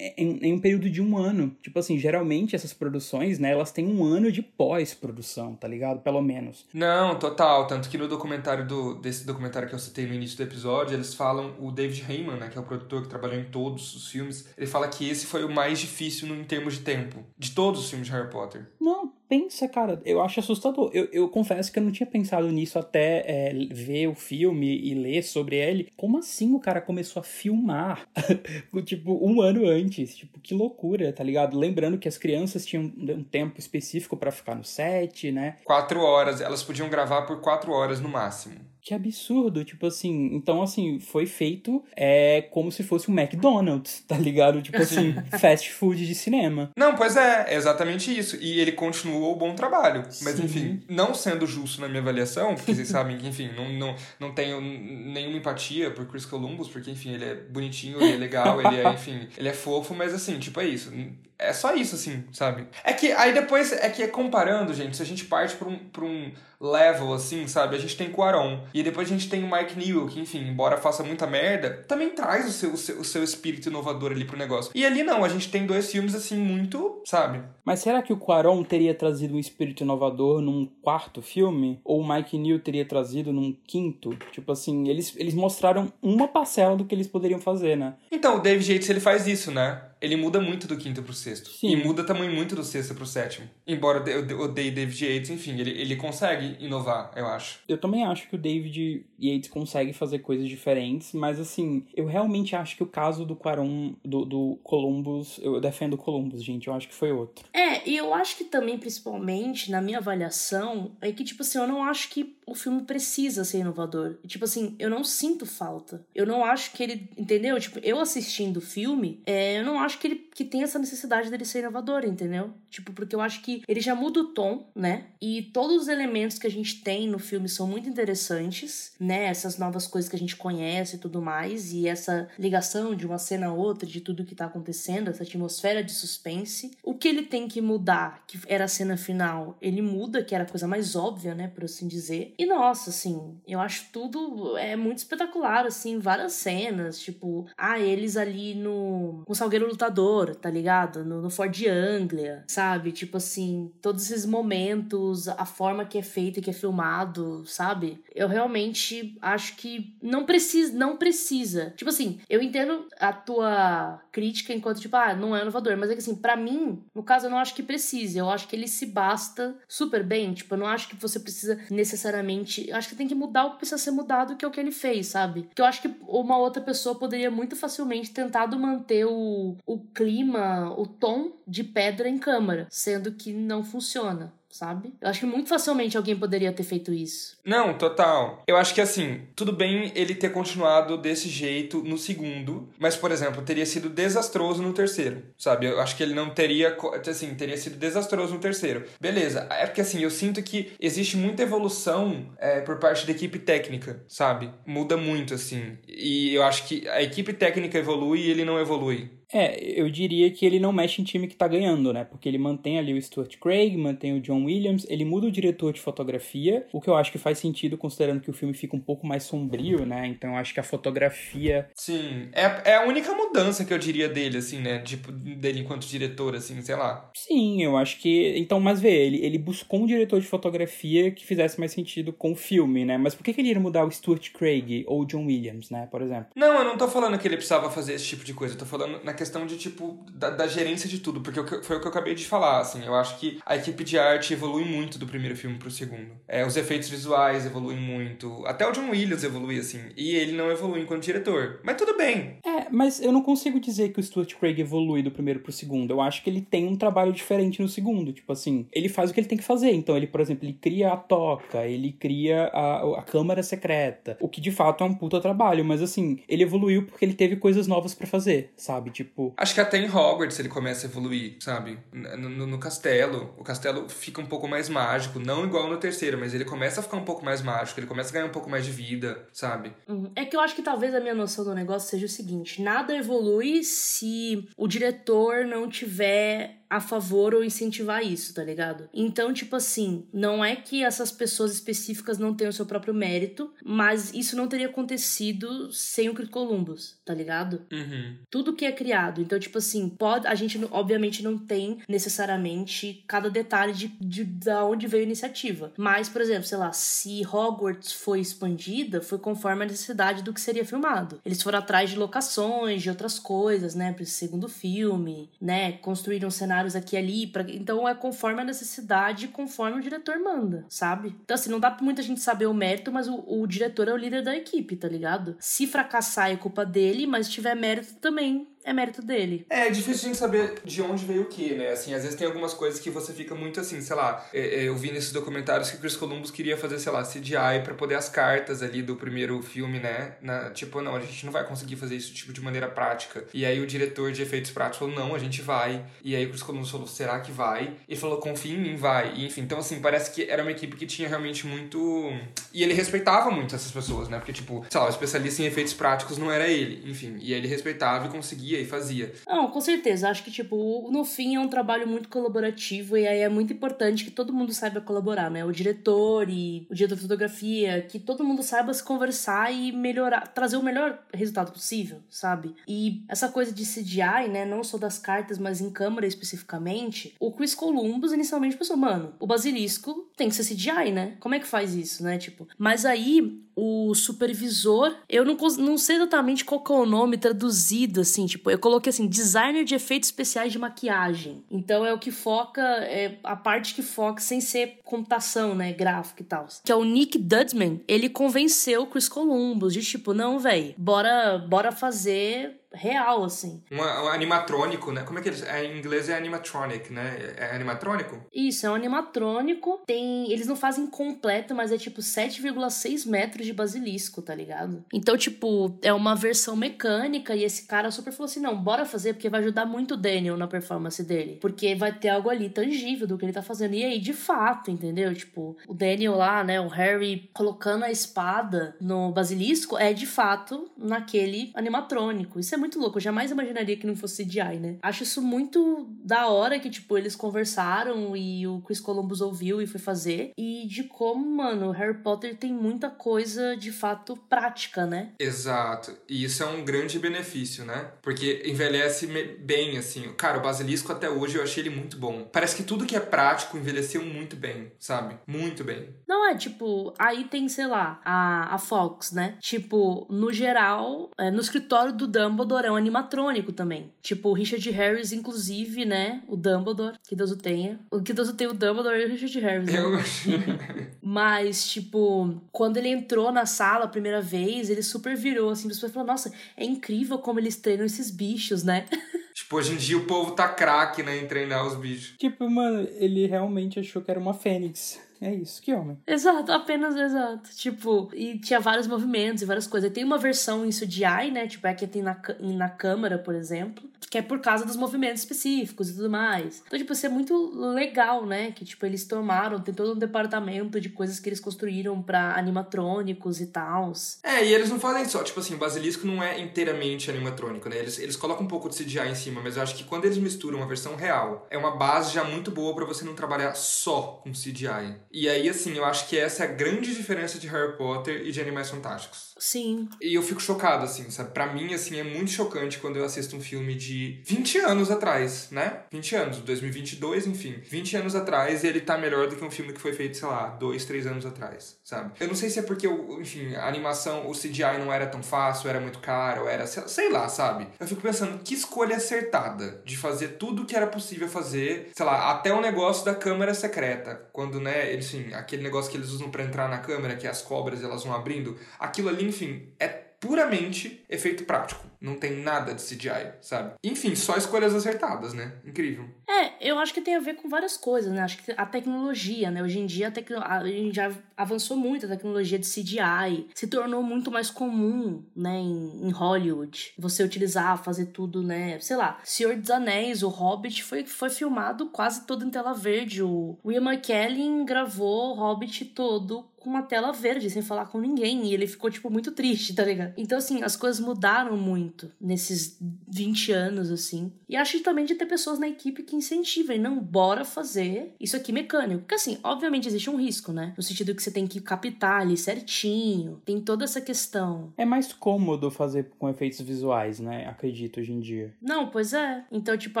em, em um período de um ano? Tipo assim, geralmente essas produções, né, elas têm um ano de pós-produção, tá ligado? Pelo menos.
Não, total. Tanto que no documentário do, desse documentário que eu citei no início do episódio, eles falam, o David Heyman, né, que é o produtor que trabalhou em todos os filmes, ele fala que esse foi o mais difícil em termos de tempo, de todos os filmes de Harry Potter.
Não, pensa, cara, eu acho assustador. Eu, eu confesso que eu não tinha pensado nisso até é, ver o filme e ler sobre ele. Como assim o cara começou a filmar, tipo, um ano antes? Tipo, que loucura, tá ligado? Lembrando que as crianças tinham um tempo específico para ficar no set, né?
Quatro horas, elas podiam gravar por quatro horas no máximo.
Que absurdo, tipo assim. Então, assim, foi feito é como se fosse um McDonald's, tá ligado? Tipo assim, fast food de cinema.
Não, pois é, é exatamente isso. E ele continuou o bom trabalho. Mas, Sim. enfim, não sendo justo na minha avaliação, porque vocês sabem que, enfim, não, não, não tenho nenhuma empatia por Chris Columbus, porque, enfim, ele é bonitinho, ele é legal, ele é, enfim, ele é fofo, mas, assim, tipo, é isso. É só isso, assim, sabe? É que aí depois, é que comparando, gente, se a gente parte pra um, pra um level, assim, sabe? A gente tem Quaron. E depois a gente tem o Mike Newell, que, enfim, embora faça muita merda, também traz o seu, o seu, o seu espírito inovador ali pro negócio. E ali não, a gente tem dois filmes, assim, muito, sabe?
Mas será que o Quaron teria trazido um espírito inovador num quarto filme? Ou o Mike Newell teria trazido num quinto? Tipo assim, eles, eles mostraram uma parcela do que eles poderiam fazer, né?
Então, o David Yates, ele faz isso, né? Ele muda muito do quinto pro sexto. Sim. E muda também muito do sexto pro sétimo. Embora eu odeie David Yates, enfim, ele, ele consegue inovar, eu acho.
Eu também acho que o David Yates consegue fazer coisas diferentes, mas assim, eu realmente acho que o caso do Quaron, do, do Columbus, eu defendo o Columbus, gente, eu acho que foi outro.
É, e eu acho que também, principalmente, na minha avaliação, é que, tipo assim, eu não acho que o filme precisa ser inovador. Tipo assim, eu não sinto falta. Eu não acho que ele, entendeu? Tipo, eu assistindo o filme, é, eu não acho que ele que tem essa necessidade dele ser inovador, entendeu? Tipo, porque eu acho que ele já muda o tom, né? E todos os elementos que a gente tem no filme são muito interessantes, né? Essas novas coisas que a gente conhece e tudo mais, e essa ligação de uma cena a outra, de tudo que tá acontecendo, essa atmosfera de suspense. O que ele tem que mudar, que era a cena final, ele muda, que era a coisa mais óbvia, né, por assim dizer. E nossa, assim, eu acho tudo é muito espetacular, assim, várias cenas, tipo, ah, eles ali no, no Salgueiro Lutador, tá ligado? No, no Ford Anglia, sabe? Tipo assim, todos esses momentos, a forma que é feito e que é filmado, sabe? Eu realmente acho que não precisa, não precisa. Tipo assim, eu entendo a tua crítica enquanto, tipo, ah, não é inovador, mas é que assim, para mim, no caso, eu não acho que precise, eu acho que ele se basta super bem, tipo, eu não acho que você precisa necessariamente, eu acho que tem que mudar o que precisa ser mudado, que é o que ele fez, sabe? Porque eu acho que uma outra pessoa poderia muito facilmente tentado manter o, o clima, o tom de pedra em câmara, sendo que não funciona sabe? Eu acho que muito facilmente alguém poderia ter feito isso.
Não, total. Eu acho que assim, tudo bem ele ter continuado desse jeito no segundo, mas, por exemplo, teria sido desastroso no terceiro, sabe? Eu acho que ele não teria, assim, teria sido desastroso no terceiro. Beleza, é porque assim, eu sinto que existe muita evolução é, por parte da equipe técnica, sabe? Muda muito, assim. E eu acho que a equipe técnica evolui e ele não evolui.
É, eu diria que ele não mexe em time que tá ganhando, né? Porque ele mantém ali o Stuart Craig, mantém o John Williams, ele muda o diretor de fotografia, o que eu acho que faz sentido considerando que o filme fica um pouco mais sombrio, né? Então eu acho que a fotografia.
Sim, é, é a única mudança que eu diria dele, assim, né? Tipo, dele enquanto diretor, assim, sei lá.
Sim, eu acho que. Então, mas vê, ele, ele buscou um diretor de fotografia que fizesse mais sentido com o filme, né? Mas por que, que ele ia mudar o Stuart Craig ou o John Williams, né? Por exemplo?
Não, eu não tô falando que ele precisava fazer esse tipo de coisa, eu tô falando na questão de, tipo, da, da gerência de tudo, porque foi o que eu acabei de falar, assim, eu acho que a equipe de arte evolui muito do primeiro filme pro segundo. É, os efeitos visuais evoluem muito, até o John Williams evolui, assim, e ele não evolui enquanto diretor. Mas tudo bem.
É, mas eu não consigo dizer que o Stuart Craig evolui do primeiro pro segundo, eu acho que ele tem um trabalho diferente no segundo, tipo assim, ele faz o que ele tem que fazer, então ele, por exemplo, ele cria a toca, ele cria a, a câmara secreta, o que de fato é um puta trabalho, mas assim, ele evoluiu porque ele teve coisas novas para fazer, sabe? Tipo,
Acho que até em Hogwarts ele começa a evoluir, sabe? No, no, no, castelo. O castelo fica um pouco mais mágico. Não igual no terceiro, mas ele começa a ficar um pouco mais mágico. Ele começa a ganhar um pouco mais de vida, sabe?
Uhum. É que eu acho que talvez a minha noção do negócio seja o seguinte: nada evolui se o diretor não tiver a favor ou incentivar isso, tá ligado? Então, tipo assim, não é que essas pessoas específicas não tenham o seu próprio mérito, mas isso não teria acontecido sem o Chris Columbus, tá ligado?
Uhum.
Tudo que é criado. Então, tipo assim, pode, a gente obviamente não tem necessariamente cada detalhe de, de da onde veio a iniciativa. Mas, por exemplo, sei lá, se Hogwarts foi expandida, foi conforme a necessidade do que seria filmado. Eles foram atrás de locações, de outras coisas, né, para esse segundo filme, né, construíram cenários aqui e ali, pra... então é conforme a necessidade, conforme o diretor manda, sabe? Então assim, não dá pra muita gente saber o mérito, mas o, o diretor é o líder da equipe, tá ligado? Se fracassar é culpa dele, mas tiver mérito também é mérito dele.
É, é difícil a gente saber de onde veio o que, né? Assim, às vezes tem algumas coisas que você fica muito assim, sei lá. É, é, eu vi nesses documentários que o Chris Columbus queria fazer, sei lá, CGI para poder as cartas ali do primeiro filme, né? Na, tipo, não, a gente não vai conseguir fazer isso tipo de maneira prática. E aí o diretor de efeitos práticos falou, não, a gente vai. E aí o Chris Columbus falou, será que vai? E falou, confia em mim, vai. E, enfim, então assim, parece que era uma equipe que tinha realmente muito. E ele respeitava muito essas pessoas, né? Porque, tipo, sei lá, o especialista em efeitos práticos não era ele. Enfim, e ele respeitava e conseguia e fazia.
Não, com certeza. Acho que, tipo, no fim é um trabalho muito colaborativo e aí é muito importante que todo mundo saiba colaborar, né? O diretor e o diretor de fotografia, que todo mundo saiba se conversar e melhorar, trazer o melhor resultado possível, sabe? E essa coisa de CGI, né? Não só das cartas, mas em câmera especificamente, o Chris Columbus inicialmente pensou, mano, o basilisco tem que ser CGI, né? Como é que faz isso, né? Tipo, mas aí o supervisor, eu não, não sei exatamente qual é o nome traduzido, assim, tipo, eu coloquei assim, designer de efeitos especiais de maquiagem. Então é o que foca, é a parte que foca sem ser computação, né, gráfico e tal. Que é o Nick Dudman, ele convenceu o Chris Columbus de tipo, não, velho, bora, bora fazer real, assim.
Uma, um animatrônico, né? Como é que eles. É, em inglês é animatronic, né? É animatrônico?
Isso, é um animatrônico. Tem. Eles não fazem completo, mas é tipo 7,6 metros de basilisco, tá ligado? Então, tipo, é uma versão mecânica e esse cara super falou assim: não, bora fazer, porque vai ajudar muito o Daniel na performance dele. Porque vai ter algo ali tangível do que ele tá fazendo. E aí, de fato, entendeu? Tipo, o Daniel lá, né? O Harry colocando a espada no basilisco é de fato naquele animatrônico. Isso é muito muito louco. Eu jamais imaginaria que não fosse CGI, né? Acho isso muito da hora que, tipo, eles conversaram e o Chris Columbus ouviu e foi fazer. E de como, mano, Harry Potter tem muita coisa de fato prática, né?
Exato. E isso é um grande benefício, né? Porque envelhece bem, assim. Cara, o Basilisco até hoje eu achei ele muito bom. Parece que tudo que é prático envelheceu muito bem, sabe? Muito bem.
Não é, tipo, aí tem, sei lá, a, a Fox, né? Tipo, no geral, é, no escritório do Dumbledore Dumbledore é um animatrônico também. Tipo, o Richard Harris, inclusive, né? O Dumbledore, que Deus o tenha. O que Deus o tenha, o Dumbledore e o Richard Harris. Né? Eu... Mas, tipo, quando ele entrou na sala a primeira vez, ele super virou, assim, as pessoas falaram, nossa, é incrível como eles treinam esses bichos, né?
Tipo, hoje em dia o povo tá craque, né, em treinar os bichos.
Tipo, mano, ele realmente achou que era uma fênix. É isso, que homem.
Exato, apenas exato. Tipo, e tinha vários movimentos e várias coisas. Tem uma versão isso de AI, né? Tipo, é que tem na, na câmera, por exemplo, que é por causa dos movimentos específicos e tudo mais. Então, tipo, isso é muito legal, né? Que, tipo, eles tomaram, tem todo um departamento de coisas que eles construíram para animatrônicos e tal.
É, e eles não fazem só, tipo assim, o Basilisco não é inteiramente animatrônico, né? Eles, eles colocam um pouco de CGI em cima, mas eu acho que quando eles misturam uma versão real, é uma base já muito boa para você não trabalhar só com CGI. E aí, assim, eu acho que essa é a grande diferença de Harry Potter e de Animais Fantásticos.
Sim.
E eu fico chocado, assim, sabe? Pra mim, assim, é muito chocante quando eu assisto um filme de 20 anos atrás, né? 20 anos, 2022, enfim. 20 anos atrás e ele tá melhor do que um filme que foi feito, sei lá, 2, 3 anos atrás, sabe? Eu não sei se é porque, enfim, a animação, o CGI não era tão fácil, era muito caro, era, sei lá, sabe? Eu fico pensando, que escolha acertada de fazer tudo o que era possível fazer, sei lá, até o negócio da câmera secreta. Quando, né, eles enfim, aquele negócio que eles usam para entrar na câmera, que as cobras elas vão abrindo, aquilo ali, enfim, é puramente efeito prático. Não tem nada de CGI, sabe? Enfim, só escolhas acertadas, né? Incrível.
É, eu acho que tem a ver com várias coisas, né? Acho que a tecnologia, né? Hoje em dia a, tecno... a gente já avançou muito a tecnologia de CGI. Se tornou muito mais comum, né? Em, em Hollywood. Você utilizar, fazer tudo, né? Sei lá, Senhor dos Anéis, o Hobbit foi, foi filmado quase todo em tela verde. O William McKellen gravou o Hobbit todo com uma tela verde, sem falar com ninguém. E ele ficou, tipo, muito triste, tá ligado? Então, assim, as coisas mudaram muito nesses 20 anos, assim. E acho também de ter pessoas na equipe que incentivem, não, bora fazer isso aqui mecânico. Porque, assim, obviamente existe um risco, né? No sentido que você tem que captar ali certinho, tem toda essa questão.
É mais cômodo fazer com efeitos visuais, né? Acredito, hoje em dia.
Não, pois é. Então, tipo,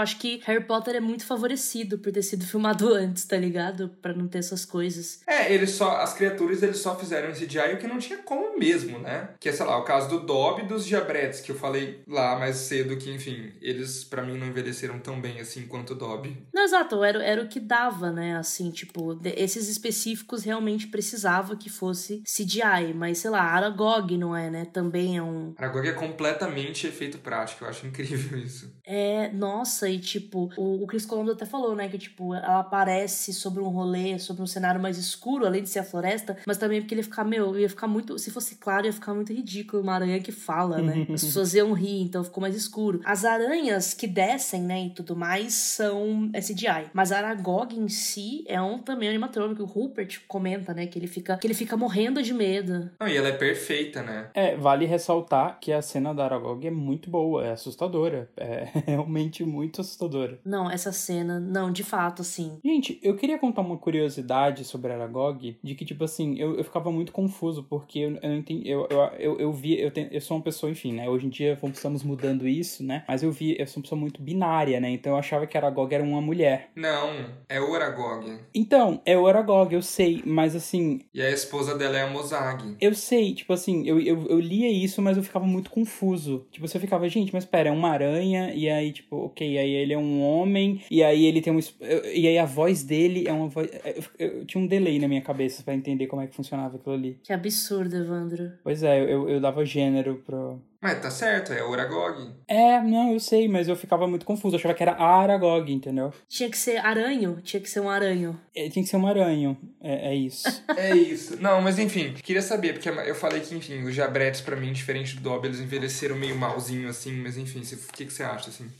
acho que Harry Potter é muito favorecido por ter sido filmado antes, tá ligado? Para não ter essas coisas.
É, eles só. As criaturas eles só fizeram esse CGI o que não tinha como mesmo, né? Que é, sei lá, o caso do Dobby e dos Diabretes, que eu falei lá mais cedo que, enfim, eles para mim não envelheceram tão bem assim quanto o Dobby.
Não, exato, era, era o que dava, né? Assim, tipo, esses específicos realmente precisava que fosse CGI, mas sei lá, Aragog não é, né? Também é um.
Aragog é completamente efeito prático, eu acho incrível isso.
É, nossa, e tipo, o, o Chris Columbus até falou, né? Que tipo, ela aparece sobre um rolê, sobre um cenário mais escuro, além de ser a floresta, mas também porque ele ia ficar, meu, ia ficar muito. Se fosse claro, ia ficar muito ridículo uma aranha que fala, né? As pessoas iam rir, então ficou mais escuro. As aranhas que descem, né, e tudo mais, são CGI. Mas Aragog em si é um também animatrônico. O Rupert comenta, né, que ele fica, que ele fica morrendo de medo.
Não, e ela é perfeita, né?
É, vale ressaltar que a cena da Aragog é muito boa, é assustadora. É realmente muito assustadora.
Não, essa cena, não, de fato, assim.
Gente, eu queria contar uma curiosidade sobre Aragog, de que, tipo assim, eu, eu ficava muito confuso, porque eu, eu não entendi. Eu, eu, eu, eu vi, eu, tenho, eu sou uma pessoa, enfim, né? Hoje em dia estamos mudando isso, né? Mas eu vi, eu sou uma pessoa muito binária, né? Então eu achava que Aragog era uma mulher.
Não, é o Aragog.
Então, é o Aragog, eu sei, mas assim.
E a esposa dela é a Mozag.
Eu sei, tipo assim, eu, eu, eu lia isso, mas eu ficava muito confuso. Tipo, você ficava, gente, mas pera, é uma aranha, e aí, tipo, ok, aí ele é um homem, e aí ele tem um. E aí a voz dele é uma voz. Eu, eu, eu tinha um delay na minha cabeça para entender como é que funcionava aquilo ali.
Que absurdo, Evandro.
Pois é, eu, eu dava gênero pro,
mas tá certo, é Aragog.
É, não, eu sei, mas eu ficava muito confuso. Eu achava que era Aragog, entendeu?
Tinha que ser aranho? Tinha que ser um aranho.
É, tinha que ser um aranho. É, é isso.
é isso. Não, mas enfim, queria saber, porque eu falei que, enfim, os jabretes, pra mim, diferente do Dobby, eles envelheceram meio malzinho, assim, mas enfim, o que, que você acha, assim?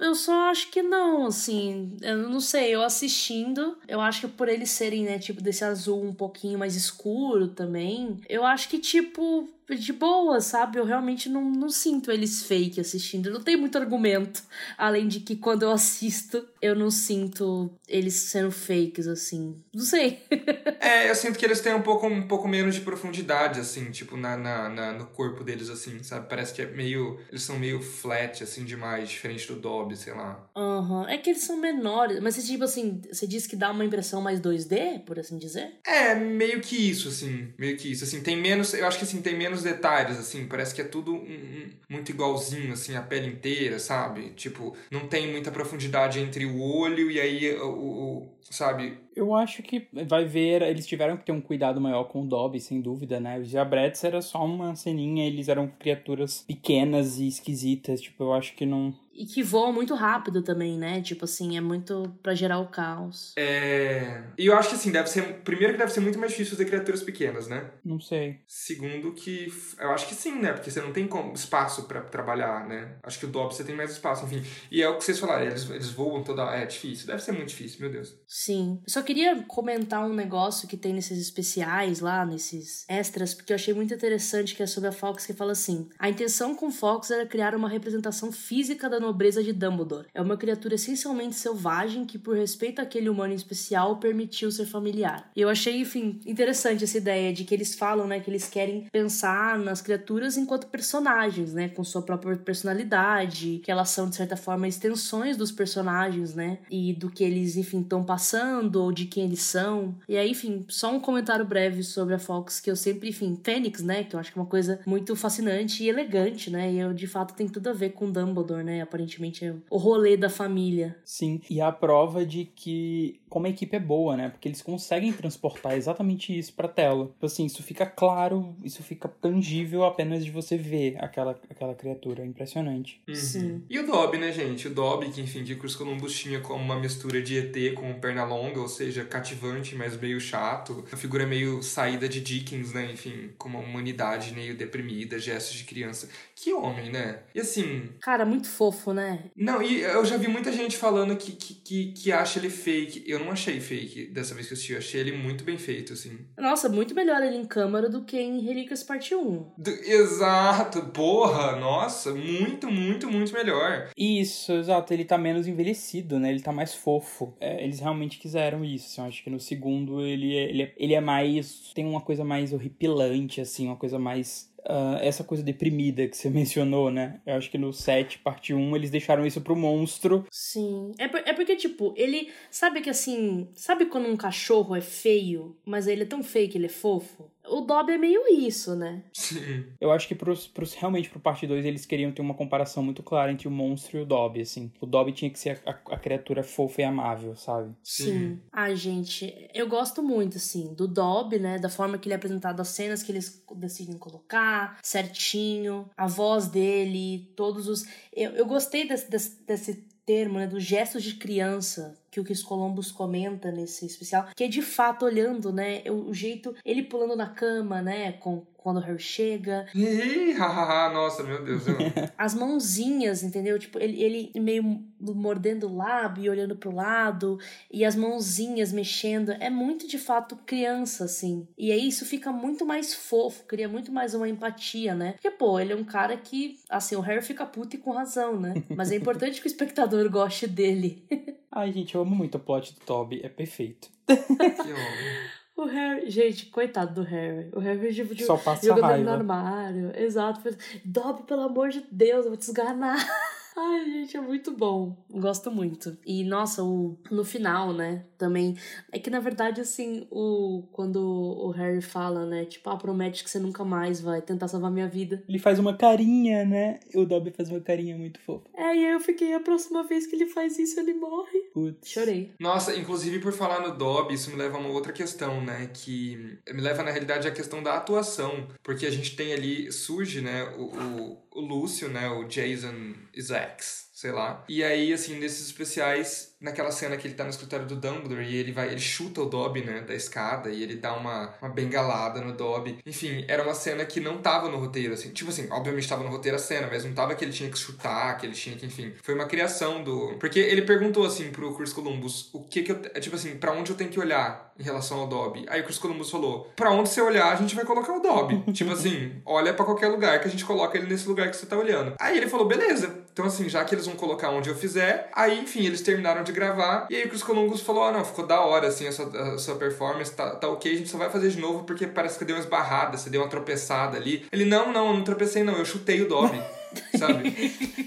Eu só acho que não, assim. Eu não sei, eu assistindo, eu acho que por eles serem, né, tipo, desse azul um pouquinho mais escuro também, eu acho que, tipo, de boa, sabe? Eu realmente não, não sinto eles fake assistindo. Não tem muito argumento. Além de que quando eu assisto, eu não sinto eles sendo fakes, assim. Não sei.
é, eu sinto que eles têm um pouco, um pouco menos de profundidade, assim, tipo, na, na, na, no corpo deles, assim, sabe? Parece que é meio. Eles são meio flat, assim, demais, diferente do Dobby, sei lá.
Aham. Uhum. É que eles são menores. Mas, tipo assim, você diz que dá uma impressão mais 2D, por assim dizer?
É, meio que isso, assim. Meio que isso. Assim, tem menos. Eu acho que assim, tem menos pequenos detalhes, assim, parece que é tudo um, um, muito igualzinho, assim, a pele inteira, sabe? Tipo, não tem muita profundidade entre o olho e aí o, o sabe?
Eu acho que vai ver, eles tiveram que ter um cuidado maior com o Dobby, sem dúvida, né? Os Diabretes era só uma ceninha, eles eram criaturas pequenas e esquisitas, tipo, eu acho que não
e que voam muito rápido também, né? Tipo assim, é muito para gerar o caos.
É. E eu acho que assim, deve ser. Primeiro que deve ser muito mais difícil fazer criaturas pequenas, né?
Não sei.
Segundo que. Eu acho que sim, né? Porque você não tem espaço para trabalhar, né? Acho que o Dobby você tem mais espaço, enfim. E é o que vocês falaram, eles, eles voam toda. É difícil. Deve ser muito difícil, meu Deus.
Sim. Eu só queria comentar um negócio que tem nesses especiais lá, nesses extras, porque eu achei muito interessante que é sobre a Fox que fala assim: a intenção com Fox era criar uma representação física da nobreza de Dumbledore. É uma criatura essencialmente selvagem que, por respeito àquele humano especial, permitiu ser familiar. E eu achei, enfim, interessante essa ideia de que eles falam, né, que eles querem pensar nas criaturas enquanto personagens, né, com sua própria personalidade, que elas são, de certa forma, extensões dos personagens, né, e do que eles, enfim, estão passando ou de quem eles são. E aí, enfim, só um comentário breve sobre a Fox que eu sempre, enfim, Fênix, né, que eu acho que é uma coisa muito fascinante e elegante, né, e eu, de fato, tem tudo a ver com Dumbledore, né, aparentemente é o rolê da família.
Sim, e a prova de que como a equipe é boa, né? Porque eles conseguem transportar exatamente isso pra tela. Tipo assim, isso fica claro, isso fica tangível apenas de você ver aquela, aquela criatura. É impressionante.
Uhum. Sim.
E o Dobby, né, gente? O Dobby, que enfim, que Cruz Columbus tinha como uma mistura de ET com perna longa, ou seja, cativante, mas meio chato. Uma figura meio saída de Dickens, né? Enfim, com uma humanidade meio deprimida, gestos de criança. Que homem, né? E assim.
Cara, muito fofo fofo, né?
Não, e eu já vi muita gente falando que, que, que, que acha ele fake. Eu não achei fake dessa vez que eu assisti. Eu achei ele muito bem feito, assim.
Nossa, muito melhor ele em câmara do que em Relíquias Parte 1.
Do, exato. Porra, nossa. Muito, muito, muito melhor.
Isso, exato. Ele tá menos envelhecido, né? Ele tá mais fofo. É, eles realmente quiseram isso. Assim, eu acho que no segundo ele é, ele, é, ele é mais... Tem uma coisa mais horripilante, assim. Uma coisa mais uh, essa coisa deprimida que você mencionou, né? Eu acho que no 7, parte 1, eles deixaram isso pro monstro.
Sim. É, por, é porque, tipo, ele. Sabe que assim. Sabe quando um cachorro é feio, mas ele é tão feio que ele é fofo? O Dobby é meio isso, né?
Sim.
Eu acho que pros, pros, realmente pro parte 2 eles queriam ter uma comparação muito clara entre o monstro e o Dobby, assim. O Dobby tinha que ser a, a, a criatura fofa e amável, sabe?
Sim. Sim. Ai, gente, eu gosto muito, assim, do Dobby, né? Da forma que ele é apresentado, as cenas que eles decidem colocar, certinho, a voz dele, todos os. Eu, eu gostei desse, desse, desse termo, né, dos gestos de criança que o Chris Columbus comenta nesse especial, que é de fato olhando, né, o, jeito ele pulando na cama, né, com quando o Harry chega.
Ih, hahaha, nossa, meu Deus.
As mãozinhas, entendeu? Tipo, ele, ele meio mordendo o lábio e olhando pro lado, e as mãozinhas mexendo. É muito de fato criança, assim. E aí isso fica muito mais fofo, cria muito mais uma empatia, né? Porque, pô, ele é um cara que, assim, o Harry fica puto e com razão, né? Mas é importante que o espectador goste dele.
Ai, gente, eu amo muito o plot do Toby, é perfeito.
que homem.
O Harry, gente, coitado do Harry. O Harry tipo,
Só passa
jogando
raiva.
ele no armário. Exato. Dobby, pelo amor de Deus, eu vou te esganar. Ai, gente, é muito bom. Gosto muito. E, nossa, o, no final, né? Também. É que, na verdade, assim, o quando o Harry fala, né? Tipo, ah, promete que você nunca mais vai tentar salvar minha vida.
Ele faz uma carinha, né? O Dobby faz uma carinha muito fofa.
É, e aí eu fiquei, a próxima vez que ele faz isso, ele morre.
Putz.
Chorei.
Nossa, inclusive por falar no Dobby, isso me leva a uma outra questão, né? Que me leva, na realidade, à questão da atuação. Porque a gente tem ali, surge, né? o, o o Lúcio, né, o Jason Isaacs, sei lá. E aí, assim, nesses especiais, naquela cena que ele tá no escritório do Dumbledore e ele vai, ele chuta o Dobby, né, da escada e ele dá uma, uma bengalada no Dobby. Enfim, era uma cena que não tava no roteiro, assim. Tipo assim, obviamente tava no roteiro a cena, mas não tava que ele tinha que chutar, que ele tinha que, enfim. Foi uma criação do... Porque ele perguntou, assim, pro Chris Columbus, o que que eu... Tipo assim, pra onde eu tenho que olhar em relação ao Dobby? Aí o Chris Columbus falou, pra onde você olhar, a gente vai colocar o Dobby. tipo assim, olha para qualquer lugar que a gente coloca ele nesse lugar que você tá olhando. Aí ele falou, beleza. Então assim, já que eles vão colocar onde eu fizer, aí, enfim, eles terminaram de gravar e aí o Chris Columbus falou: ah, não, ficou da hora, assim, a sua, a sua performance, tá, tá ok, a gente só vai fazer de novo porque parece que deu uma esbarrada, você deu uma tropeçada ali. Ele: não, não, eu não tropecei, não, eu chutei o Dobby. sabe?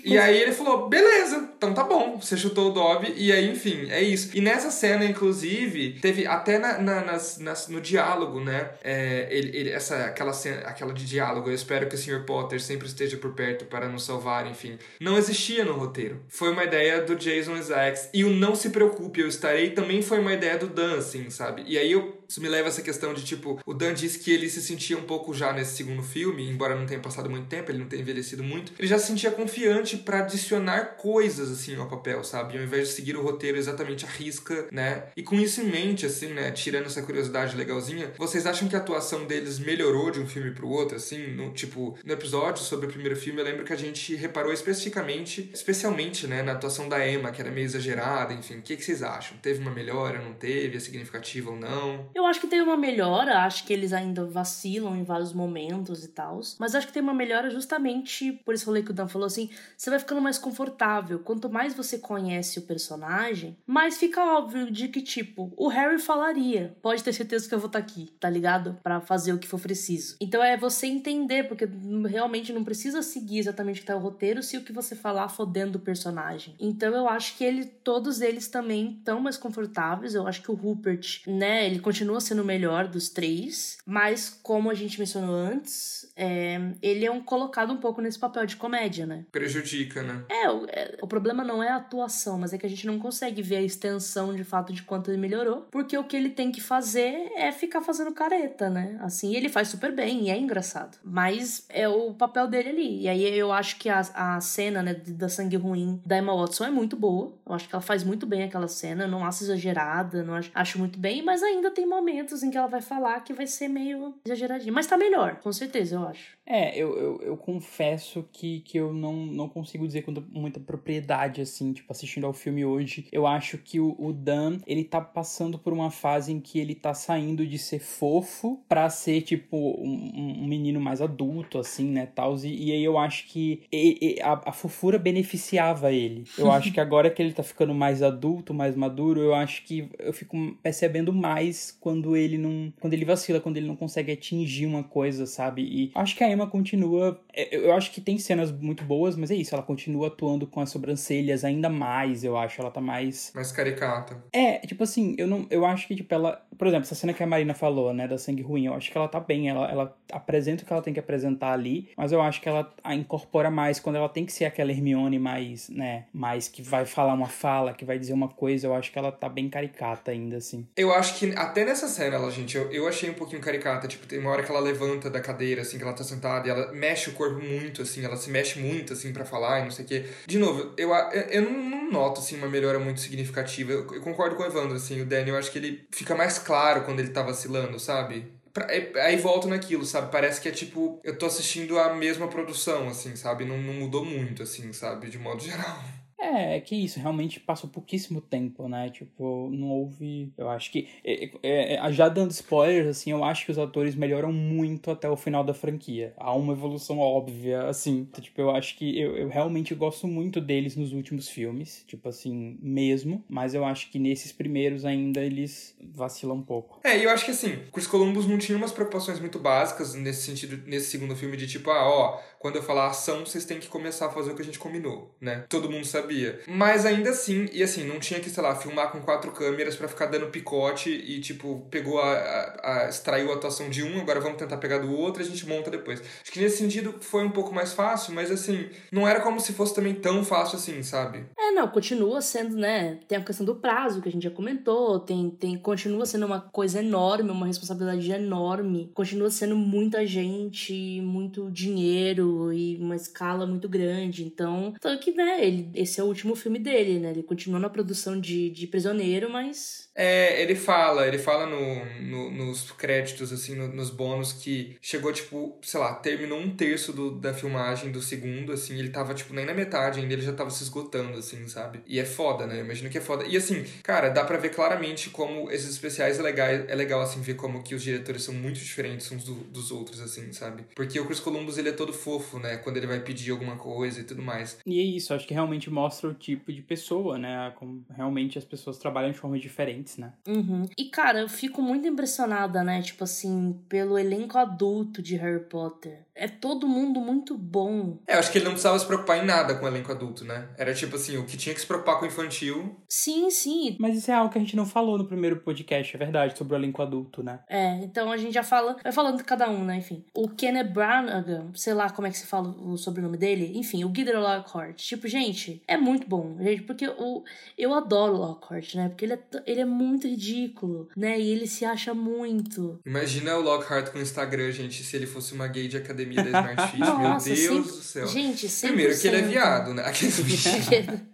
E aí ele falou, beleza, então tá bom, você chutou o Dobby, e aí, enfim, é isso. E nessa cena, inclusive, teve até na, na nas, nas, no diálogo, né? É, ele, ele, essa, aquela, cena, aquela de diálogo, eu espero que o Sr. Potter sempre esteja por perto para nos salvar, enfim. Não existia no roteiro. Foi uma ideia do Jason Isaacs. E o Não Se Preocupe, Eu Estarei também foi uma ideia do Dan, assim, sabe? E aí eu, isso me leva a essa questão de, tipo, o Dan disse que ele se sentia um pouco já nesse segundo filme, embora não tenha passado muito tempo, ele não tenha envelhecido muito, ele já se sentia confiante para adicionar coisas assim ao papel, sabe? Ao invés de seguir o roteiro exatamente à risca, né? E com isso em mente, assim, né? Tirando essa curiosidade legalzinha, vocês acham que a atuação deles melhorou de um filme pro outro, assim? No, tipo, no episódio sobre o primeiro filme, eu lembro que a gente reparou especificamente, especialmente, né, na atuação da Emma, que era meio exagerada, enfim. O que, que vocês acham? Teve uma melhora, não teve? É significativa ou não?
Eu acho que teve uma melhora, acho que eles ainda vacilam em vários momentos e tal, mas acho que tem uma melhora justamente por esse rolê que o Dan falou assim, você vai ficando mais confortável. Quanto mais você conhece o personagem, mais fica óbvio de que, tipo, o Harry falaria. Pode ter certeza que eu vou estar tá aqui, tá ligado? para fazer o que for preciso. Então é você entender, porque realmente não precisa seguir exatamente o que tá o roteiro se o que você falar for dentro do personagem. Então eu acho que ele, todos eles também estão mais confortáveis. Eu acho que o Rupert, né, ele continua sendo o melhor dos três, mas como a gente mencionou antes, é, ele é um colocado um pouco nesse papel de comédia, né?
Prejudica, né?
É o, é, o problema não é a atuação, mas é que a gente não consegue ver a extensão de fato de quanto ele melhorou, porque o que ele tem que fazer é ficar fazendo careta, né? Assim, ele faz super bem e é engraçado, mas é o papel dele ali. E aí eu acho que a, a cena, né, da sangue ruim da Emma Watson é muito boa. Eu acho que ela faz muito bem aquela cena, não acho exagerada, não acho, acho muito bem, mas ainda tem momentos em que ela vai falar que vai ser meio exageradinho. Mas tá melhor, com certeza, eu acho.
É, eu, eu, eu confesso que, que eu não, não consigo dizer com muita propriedade, assim, tipo, assistindo ao filme hoje. Eu acho que o, o Dan, ele tá passando por uma fase em que ele tá saindo de ser fofo pra ser, tipo, um, um menino mais adulto, assim, né, tal. E, e aí eu acho que e, e, a, a fofura beneficiava ele. Eu acho que agora que ele tá ficando mais adulto, mais maduro, eu acho que eu fico percebendo mais quando ele não... Quando ele vacila, quando ele não consegue atingir uma coisa, sabe? E acho que a Emma continua. É, eu acho que tem cenas muito boas, mas é isso, ela continua atuando com as sobrancelhas ainda mais, eu acho. Ela tá mais.
Mais caricata.
É, tipo assim, eu não. Eu acho que, tipo, ela. Por exemplo, essa cena que a Marina falou, né, da sangue ruim, eu acho que ela tá bem. Ela, ela apresenta o que ela tem que apresentar ali, mas eu acho que ela a incorpora mais quando ela tem que ser aquela Hermione mais, né, mais que vai falar uma fala, que vai dizer uma coisa, eu acho que ela tá bem caricata ainda, assim.
Eu acho que até nessa cena, ela, gente, eu, eu achei um pouquinho caricata. Tipo, tem uma hora que ela levanta da cadeira, assim, que ela tá sentada e ela mexe o corpo muito, assim, ela se mexe muito, assim, para falar e não sei o quê. De novo, eu, eu não, noto, assim, uma melhora muito significativa. Eu, eu, concordo com o Evandro, assim, o Daniel, eu acho que ele fica mais claro quando ele tá vacilando, sabe? É, aí volto naquilo, sabe? Parece que é tipo, eu tô assistindo a mesma produção, assim, sabe? Não, não mudou muito, assim, sabe? De modo geral.
É, é que isso, realmente passou pouquíssimo tempo, né? Tipo, não houve. Eu acho que. É, é, é, já dando spoilers, assim, eu acho que os atores melhoram muito até o final da franquia. Há uma evolução óbvia, assim. Então, tipo, eu acho que eu, eu realmente gosto muito deles nos últimos filmes, tipo assim, mesmo. Mas eu acho que nesses primeiros ainda eles vacilam um pouco.
É, e eu acho que assim, Chris Columbus não tinha umas preocupações muito básicas nesse sentido, nesse segundo filme, de tipo, ah, ó, quando eu falar ação, vocês têm que começar a fazer o que a gente combinou, né? Todo mundo sabia. Mas ainda assim, e assim, não tinha que, sei lá, filmar com quatro câmeras para ficar dando picote e, tipo, pegou a, a, a, extraiu a atuação de um, agora vamos tentar pegar do outro e a gente monta depois. Acho que nesse sentido foi um pouco mais fácil, mas assim, não era como se fosse também tão fácil assim, sabe?
É, não, continua sendo, né? Tem a questão do prazo que a gente já comentou, tem, tem continua sendo uma coisa enorme, uma responsabilidade enorme, continua sendo muita gente, muito dinheiro e uma escala muito grande. Então, tanto que, né, ele, esse é o último filme dele, né? Ele continua na produção de, de Prisioneiro, mas
é, ele fala, ele fala no, no nos créditos, assim, no, nos bônus, que chegou, tipo, sei lá, terminou um terço do, da filmagem do segundo, assim, ele tava, tipo, nem na metade ainda, ele já tava se esgotando, assim, sabe? E é foda, né? Imagino que é foda. E assim, cara, dá pra ver claramente como esses especiais é legal, é legal assim, ver como que os diretores são muito diferentes uns do, dos outros, assim, sabe? Porque o Chris Columbus, ele é todo fofo, né? Quando ele vai pedir alguma coisa e tudo mais.
E é isso, acho que realmente mostra o tipo de pessoa, né? Como realmente as pessoas trabalham de forma diferente diferentes, né?
Uhum. E, cara, eu fico muito impressionada, né? Tipo assim, pelo elenco adulto de Harry Potter. É todo mundo muito bom.
É, eu acho que ele não precisava se preocupar em nada com o elenco adulto, né? Era tipo assim, o que tinha que se preocupar com o infantil.
Sim, sim.
Mas isso é algo que a gente não falou no primeiro podcast, é verdade, sobre o elenco adulto, né?
É, então a gente já fala, vai falando de cada um, né? Enfim. O Kenneth Branagh, sei lá como é que se fala o sobrenome dele. Enfim, o Guido Lockhart. Tipo, gente, é muito bom, gente, porque o, eu adoro o Lockhart, né? Porque ele é, ele é muito ridículo, né? E ele se acha muito.
Imagina o Lockhart com o Instagram, gente, se ele fosse uma gay de academia da Smart Fit. Meu Deus sempre... do céu.
Gente, 100%.
Primeiro que ele é viado, né?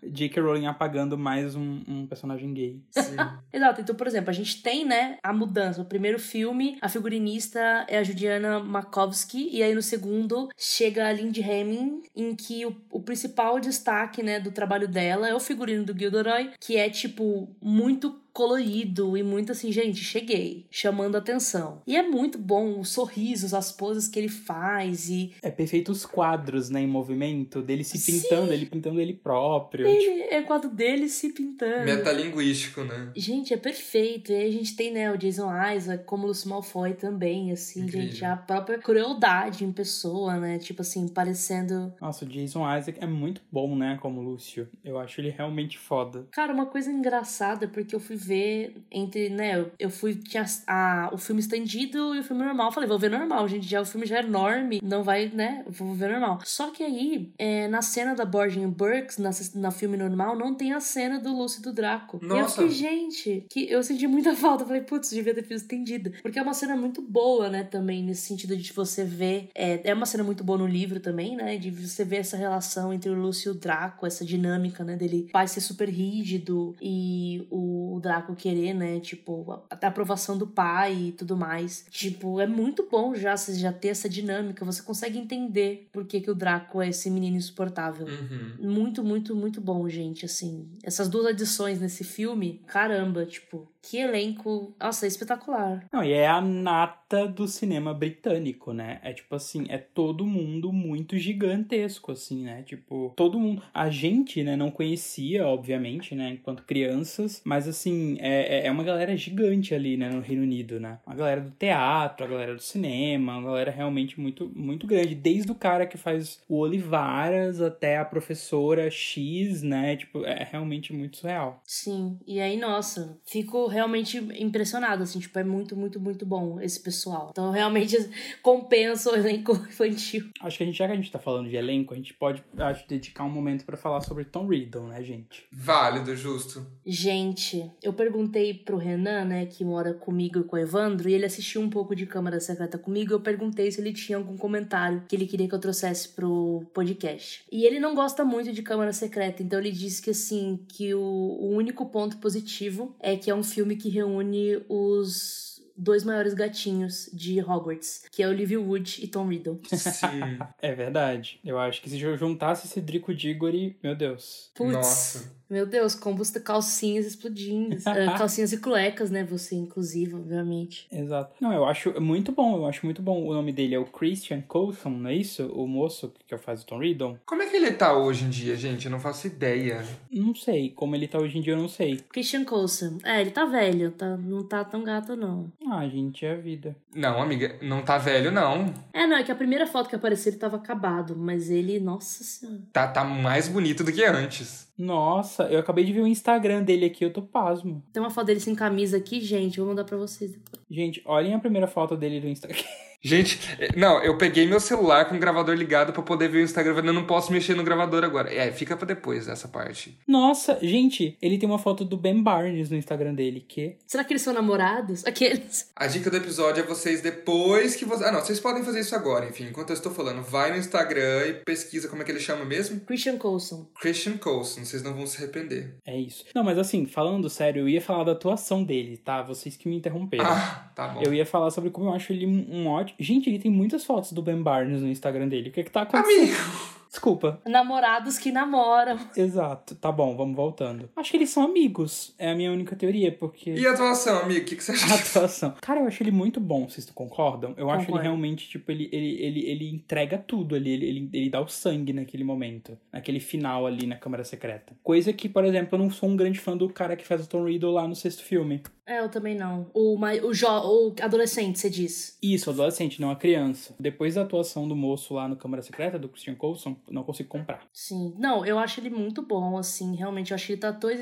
J.K. Rowling apagando mais um, um personagem gay.
Sim. Exato. Então, por exemplo, a gente tem, né, a mudança. O primeiro filme, a figurinista é a Juliana Makovsky, e aí no segundo chega a Lindy Hemming, em que o, o principal destaque, né, do trabalho dela é o figurino do Gilderoy, que é, tipo, muito colorido e muito assim, gente, cheguei, chamando atenção. E é muito bom os sorrisos, as poses que ele faz e.
É perfeito os quadros, né, em movimento, dele se pintando, Sim. ele pintando ele próprio.
Ele, tipo... É o quadro dele se pintando.
Metalinguístico, né?
Gente, é perfeito. E aí a gente tem, né, o Jason Isaac como o Lucy Malfoy também, assim, Incrível. gente, a própria crueldade em pessoa, né? Tipo assim, parecendo.
Nossa, o Jason Isaac é muito bom, né, como Lúcio. Eu acho ele realmente foda.
Cara, uma coisa engraçada, porque eu fui ver entre, né, eu fui, tinha a, o filme estendido e o filme normal. Falei, vou ver normal, gente, já o filme já é enorme, não vai, né, vou ver normal. Só que aí, é, na cena da Borgin Burks, na, na filme normal, não tem a cena do Lúcio e do Draco. Nossa. E eu fiquei, gente, que eu senti muita falta. Falei, putz, devia ter visto estendida. Porque é uma cena muito boa, né, também, nesse sentido de você ver. É, é uma cena muito boa no livro também, né, de você ver essa relação entre o Lúcio e o Draco, essa dinâmica, né, dele pai ser super rígido e o Draco Draco querer, né? Tipo, a, a aprovação do pai e tudo mais. Tipo, é muito bom já você já ter essa dinâmica. Você consegue entender por que, que o Draco é esse menino insuportável.
Uhum.
Muito, muito, muito bom, gente. Assim, essas duas adições nesse filme, caramba, tipo, que elenco. Nossa, é espetacular.
Não, e é a nata do cinema britânico, né? É tipo assim, é todo mundo muito gigantesco, assim, né? Tipo, todo mundo. A gente, né, não conhecia, obviamente, né, enquanto crianças, mas assim, é, é, é uma galera gigante ali, né, no Reino Unido, né? A galera do teatro, a galera do cinema, uma galera realmente muito, muito grande. Desde o cara que faz o Olivaras até a professora X, né? Tipo, é realmente muito surreal.
Sim, e aí, nossa, fico realmente impressionada, assim, tipo, é muito, muito, muito bom esse pessoal. Então, realmente compensa o elenco infantil.
Acho que a gente, já que a gente tá falando de elenco, a gente pode, acho, dedicar um momento para falar sobre Tom Riddle, né, gente?
Válido, justo.
Gente, eu perguntei pro Renan, né, que mora comigo e com o Evandro, e ele assistiu um pouco de Câmara Secreta comigo, eu perguntei se ele tinha algum comentário que ele queria que eu trouxesse pro podcast. E ele não gosta muito de Câmara Secreta, então ele disse que, assim, que o, o único ponto positivo é que é um filme que reúne os dois maiores gatinhos de Hogwarts, que é Olivia Wood e Tom Riddle.
Sim.
é verdade. Eu acho que se eu juntasse Cedrico Diggory, meu Deus.
Putz.
Nossa.
Meu Deus, combusta calcinhas explodindo. uh, calcinhas e cuecas, né? Você, inclusive, obviamente.
Exato. Não, eu acho muito bom, eu acho muito bom. O nome dele é o Christian Coulson, não é isso? O moço que faz o Tom Riddle.
Como é que ele tá hoje em dia, gente? Eu não faço ideia.
Não sei. Como ele tá hoje em dia, eu não sei.
Christian Coulson. É, ele tá velho, tá, não tá tão gato, não.
Ah, gente, é a vida.
Não, amiga, não tá velho, não.
É, não, é que a primeira foto que apareceu ele tava acabado, mas ele, nossa senhora.
Tá, tá mais bonito do que antes.
Nossa, eu acabei de ver o Instagram dele aqui, eu tô pasmo.
Tem uma foto dele sem camisa aqui, gente, vou mandar pra vocês depois.
Gente, olhem a primeira foto dele do Instagram.
Gente, não, eu peguei meu celular com o gravador ligado para poder ver o Instagram, eu não posso mexer no gravador agora. É, fica para depois essa parte.
Nossa, gente, ele tem uma foto do Ben Barnes no Instagram dele, que...
Será que eles são namorados? Aqueles...
A dica do episódio é vocês depois que vocês... Ah, não, vocês podem fazer isso agora, enfim, enquanto eu estou falando. Vai no Instagram e pesquisa como é que ele chama mesmo?
Christian Coulson.
Christian Coulson, vocês não vão se arrepender.
É isso. Não, mas assim, falando sério, eu ia falar da atuação dele, tá? Vocês que me interromperam.
Ah, tá bom.
Eu ia falar sobre como eu acho ele um ótimo... Gente, ele tem muitas fotos do Ben Barnes no Instagram dele. O que é que tá acontecendo?
Amigo!
Desculpa.
Namorados que namoram.
Exato. Tá bom, vamos voltando. Acho que eles são amigos. É a minha única teoria, porque.
E a atuação, amigo? O que, que você acha?
A atuação. Cara, eu acho ele muito bom, vocês concordam? Eu acho ele realmente, tipo, ele, ele, ele, ele entrega tudo ali. Ele, ele, ele dá o sangue naquele momento. Naquele final ali na Câmara Secreta. Coisa que, por exemplo, eu não sou um grande fã do cara que faz o Tom Riddle lá no sexto filme.
É, eu também não. O, o, jo, o adolescente, você diz.
Isso, adolescente, não a criança. Depois da atuação do moço lá no Câmara Secreta, do Christian Coulson, não consigo comprar.
Sim. Não, eu acho ele muito bom, assim, realmente. Eu acho que ele tá todo,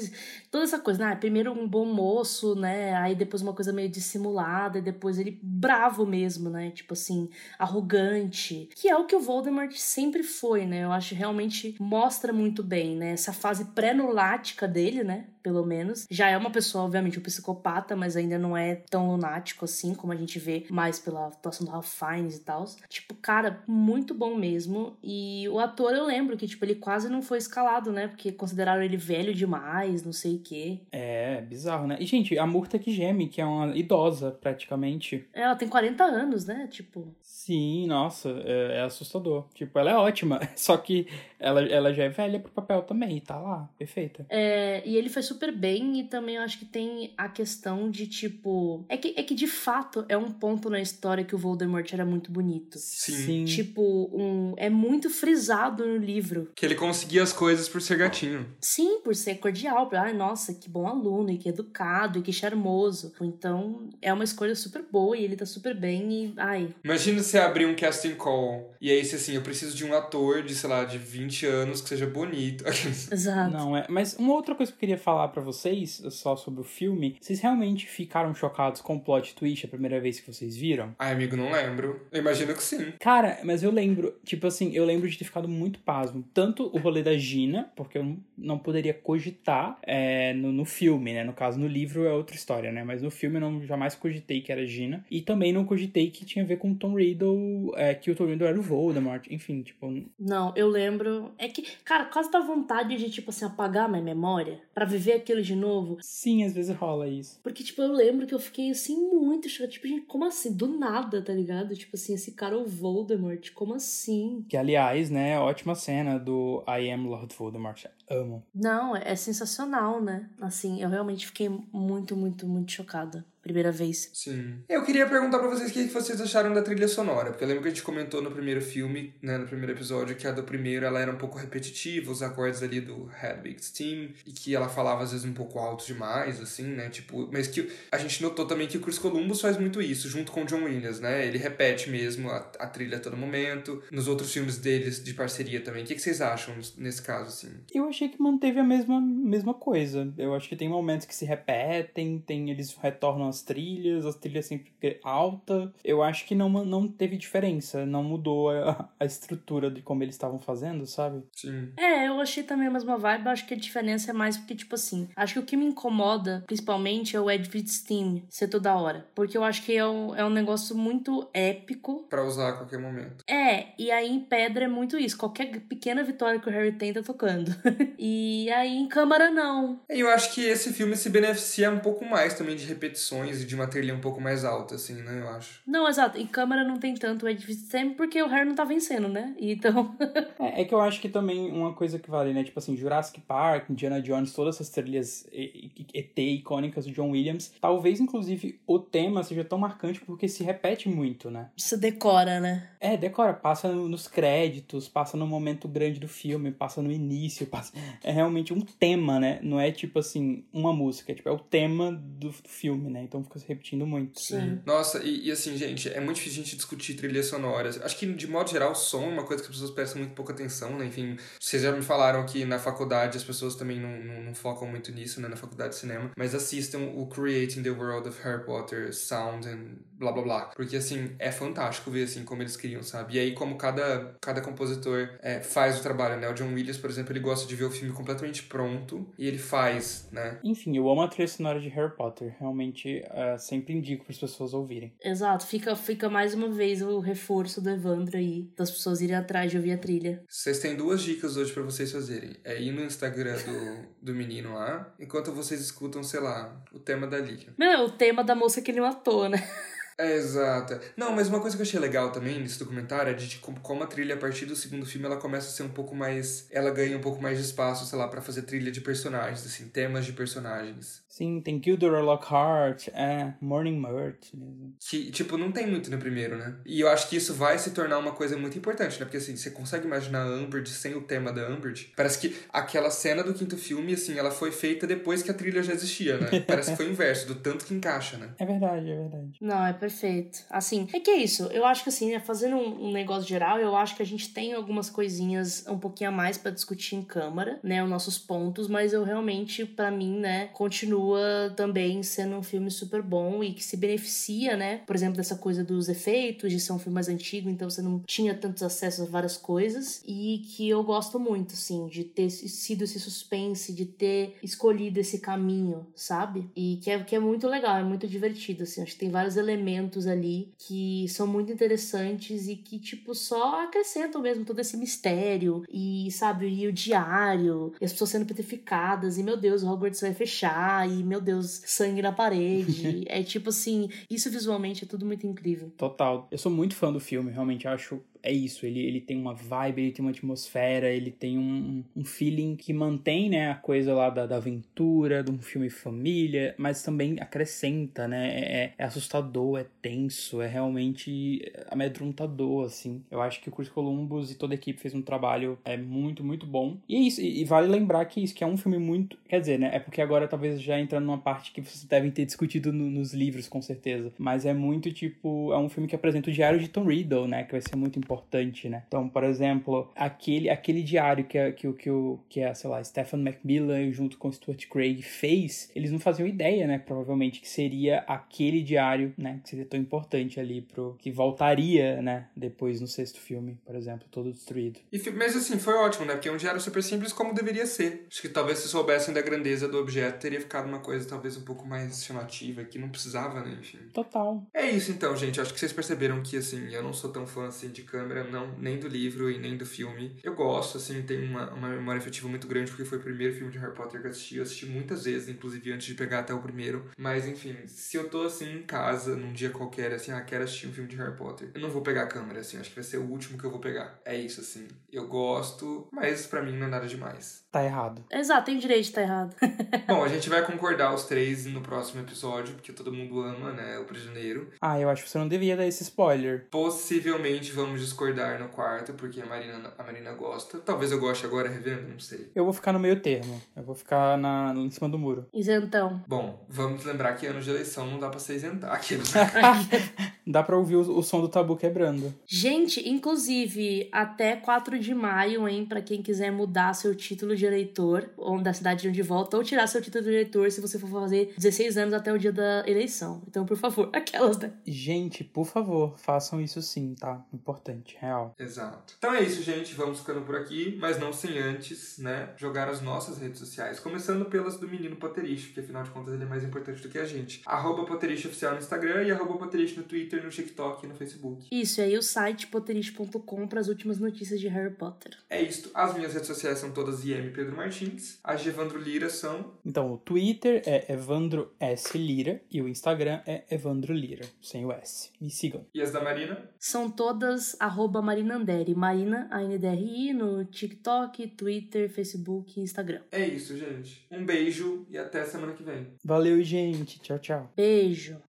toda essa coisa, né? Primeiro um bom moço, né? Aí depois uma coisa meio dissimulada, e depois ele bravo mesmo, né? Tipo assim, arrogante. Que é o que o Voldemort sempre foi, né? Eu acho que realmente mostra muito bem, né? Essa fase pré-nulática dele, né? Pelo menos. Já é uma pessoa, obviamente, um psicopata, mas ainda não é tão lunático assim, como a gente vê mais pela atuação do Ralph Fiennes e tal. Tipo, cara, muito bom mesmo. E o ator, eu lembro que, tipo, ele quase não foi escalado, né? Porque consideraram ele velho demais, não sei o quê.
É, bizarro, né? E, gente, a Murta que geme, que é uma idosa, praticamente.
Ela tem 40 anos, né? Tipo.
Sim, nossa, é, é assustador. Tipo, ela é ótima, só que ela, ela já é velha pro papel também, tá lá, perfeita.
É, e ele foi super bem, e também eu acho que tem a questão de, tipo. É que, é que de fato é um ponto na história que o Voldemort era muito bonito.
Sim.
Tipo, um, é muito frisado no livro.
Que ele conseguia as coisas por ser gatinho.
Sim, por ser cordial. Ai, nossa, que bom aluno, e que educado, e que charmoso. Então, é uma escolha super boa, e ele tá super bem, e ai.
Imagina você abrir um casting call, e aí, assim, eu preciso de um ator de, sei lá, de 20 anos que seja bonito.
Exato.
Não, é. Mas uma outra coisa que eu queria falar para vocês, só sobre o filme, vocês realmente ficaram chocados com o plot twist a primeira vez que vocês viram?
Ai, amigo, não lembro. Eu imagino que sim.
Cara, mas eu lembro, tipo assim, eu lembro de ter ficado muito pasmo. Tanto o rolê da Gina, porque eu não poderia cogitar é, no, no filme, né? No caso, no livro é outra história, né? Mas no filme eu não jamais cogitei que era Gina. E também não cogitei que tinha a ver com o Tom Riddle, é, que o Tom Riddle era o Voldemort. Enfim, tipo.
Não, eu lembro. É que, cara, quase dá vontade de, tipo assim, apagar minha memória para viver ver aquilo de novo.
Sim, às vezes rola isso.
Porque, tipo, eu lembro que eu fiquei assim muito chocada. Tipo, gente, como assim? Do nada, tá ligado? Tipo assim, esse cara é o Voldemort. Como assim?
Que, aliás, né, ótima cena do I Am Lord Voldemort. Amo.
Não, é sensacional, né? Assim, eu realmente fiquei muito, muito, muito chocada primeira vez.
Sim. Eu queria perguntar para vocês o que vocês acharam da trilha sonora, porque eu lembro que a gente comentou no primeiro filme, né, no primeiro episódio, que a do primeiro ela era um pouco repetitiva, os acordes ali do Hedwig's Team, e que ela falava às vezes um pouco alto demais, assim, né, tipo, mas que a gente notou também que o Chris Columbus faz muito isso, junto com o John Williams, né, ele repete mesmo a, a trilha a todo momento, nos outros filmes deles de parceria também. O que, que vocês acham nesse caso, assim?
Eu achei que manteve a mesma, mesma coisa. Eu acho que tem momentos que se repetem, tem eles retornam as trilhas, as trilhas sempre alta. Eu acho que não, não teve diferença, não mudou a, a estrutura de como eles estavam fazendo, sabe?
Sim.
É, eu achei também a mesma vibe, acho que a diferença é mais porque, tipo assim, acho que o que me incomoda, principalmente, é o Edward Steam ser toda hora. Porque eu acho que é um, é um negócio muito épico.
para usar a qualquer momento.
É, e aí em Pedra é muito isso. Qualquer pequena vitória que o Harry tem tá tocando. e aí em Câmara não.
Eu acho que esse filme se beneficia um pouco mais também de repetições e de uma trilha um pouco mais alta, assim, né? Eu acho.
Não, exato. Em câmera não tem tanto Ed sempre porque o Harry não tá vencendo, né? Então.
é, é, que eu acho que também uma coisa que vale, né? Tipo assim, Jurassic Park, Indiana Jones, todas essas trilhas ET icônicas do John Williams. Talvez, inclusive, o tema seja tão marcante porque se repete muito, né?
Você decora, né?
É, decora. Passa nos créditos, passa no momento grande do filme, passa no início, passa. É realmente um tema, né? Não é tipo assim, uma música. É, tipo, é o tema do, do filme, né? Então fica se repetindo muito.
Sim. Nossa, e, e, assim, gente, é muito difícil a gente discutir trilhas sonoras. Acho que, de modo geral, o som é uma coisa que as pessoas prestam muito pouca atenção, né? Enfim, vocês já me falaram que na faculdade as pessoas também não, não, não focam muito nisso, né? Na faculdade de cinema. Mas assistam o Creating the World of Harry Potter Sound and blá blá blá. Porque, assim, é fantástico ver, assim, como eles criam, sabe? E aí, como cada, cada compositor é, faz o trabalho, né? O John Williams, por exemplo, ele gosta de ver o filme completamente pronto e ele faz, né?
Enfim, eu amo a trilha sonora de Harry Potter. Realmente, uh, sempre indico para as pessoas ouvirem.
Exato, fica, fica mais uma vez o reforço do Evandro aí, das pessoas irem atrás de ouvir a trilha.
Vocês têm duas dicas hoje para vocês fazerem. É ir no Instagram do, do menino lá, enquanto vocês escutam, sei lá, o tema da Liga.
Não, o tema da moça que ele matou, né?
É, exata. Não, mas uma coisa que eu achei legal também nesse documentário é de como a trilha, a partir do segundo filme, ela começa a ser um pouco mais. Ela ganha um pouco mais de espaço, sei lá, para fazer trilha de personagens, assim, temas de personagens.
Sim, tem Gilderoy Lockhart, é, Morning Murt mesmo.
Que, tipo, não tem muito no primeiro, né? E eu acho que isso vai se tornar uma coisa muito importante, né? Porque, assim, você consegue imaginar a Umbridge sem o tema da Umbridge? Parece que aquela cena do quinto filme, assim, ela foi feita depois que a trilha já existia, né? Parece que foi o inverso, do tanto que encaixa, né?
É verdade, é verdade.
Não, é perfeito. Assim, é que é isso. Eu acho que, assim, né, fazendo um, um negócio geral, eu acho que a gente tem algumas coisinhas um pouquinho a mais para discutir em câmara, né? Os nossos pontos, mas eu realmente, para mim, né, continua também sendo um filme super bom e que se beneficia, né? Por exemplo, dessa coisa dos efeitos, de ser um filme mais antigo, então você não tinha tantos acessos a várias coisas. E que eu gosto muito, assim, de ter sido esse suspense, de ter escolhido esse caminho, sabe? E que é, que é muito legal, é muito divertido, assim. Acho que tem vários elementos ali que são muito interessantes e que, tipo, só acrescentam mesmo todo esse mistério e, sabe, e o diário, e as pessoas sendo petrificadas, e meu Deus, o Hogwarts vai fechar, e meu Deus, sangue na parede. é tipo assim, isso visualmente é tudo muito incrível.
Total. Eu sou muito fã do filme, realmente acho é isso, ele, ele tem uma vibe, ele tem uma atmosfera, ele tem um, um feeling que mantém, né, a coisa lá da, da aventura, de um filme família, mas também acrescenta, né, é, é, é assustador, é tenso, é realmente amedrontador, assim. Eu acho que o Chris Columbus e toda a equipe fez um trabalho é muito, muito bom. E é isso, e, e vale lembrar que isso, que é um filme muito, quer dizer, né, é porque agora talvez já entrando numa parte que vocês devem ter discutido no, nos livros, com certeza, mas é muito, tipo, é um filme que apresenta o diário de Tom Riddle, né, que vai ser muito importante, né? Então, por exemplo, aquele, aquele diário que, é, que, que, que é, sei lá, Stephen Macmillan junto com Stuart Craig fez, eles não faziam ideia, né? Provavelmente que seria aquele diário, né? Que seria tão importante ali pro... que voltaria, né? Depois no sexto filme, por exemplo, todo destruído.
E, mas assim, foi ótimo, né? Porque é um diário super simples como deveria ser. Acho que talvez se soubessem da grandeza do objeto, teria ficado uma coisa talvez um pouco mais chamativa, que não precisava, né? Enfim.
Total.
É isso então, gente. Acho que vocês perceberam que, assim, eu não sou tão fã assim de câmera, não, nem do livro e nem do filme. Eu gosto, assim, tem uma, uma memória afetiva muito grande, porque foi o primeiro filme de Harry Potter que eu assisti. Eu assisti muitas vezes, inclusive antes de pegar até o primeiro. Mas, enfim, se eu tô, assim, em casa, num dia qualquer, assim, ah, quero assistir um filme de Harry Potter, eu não vou pegar a câmera, assim, acho que vai ser o último que eu vou pegar. É isso, assim. Eu gosto, mas para mim não é nada demais.
Tá errado.
Exato, tem direito de estar tá errado.
Bom, a gente vai concordar os três no próximo episódio, porque todo mundo ama, né, o prisioneiro.
Ah, eu acho que você não devia dar esse spoiler.
Possivelmente vamos discordar no quarto, porque a Marina, a Marina gosta. Talvez eu goste agora revendo, não sei.
Eu vou ficar no meio termo. Eu vou ficar na, em cima do muro.
Isentão.
Bom, vamos lembrar que ano de eleição não dá pra se isentar. Aqueles...
dá pra ouvir o, o, som do tabu quebrando.
Gente, inclusive, até 4 de maio, hein, pra quem quiser mudar seu título de eleitor, ou da cidade de onde volta, ou tirar seu título de eleitor se você for fazer 16 anos até o dia da eleição. Então, por favor, aquelas, né?
Gente, por favor, façam isso sim, tá? Importante, real.
Exato. Então é isso, gente. Vamos ficando por aqui, mas não sem antes, né, jogar as nossas redes sociais. Começando pelas do menino Potterish, que afinal de contas ele é mais importante do que a gente. Arroba Potterish Oficial no Instagram e arroba Potterish no Twitter, no TikTok e no Facebook.
Isso, e aí o site potterish.com para as últimas notícias de Harry Potter.
É isso. As minhas redes sociais são todas IM Pedro Martins. As de Evandro Lira são.
Então, o Twitter é Evandro S. Lira e o Instagram é Evandro Lira, sem o S. Me sigam.
E as da Marina?
São todas arroba Marina Anderi. Marina, A-N-D-R-I, no TikTok, Twitter, Facebook e Instagram.
É isso, gente. Um beijo e até semana que vem.
Valeu, gente. Tchau, tchau.
Beijo.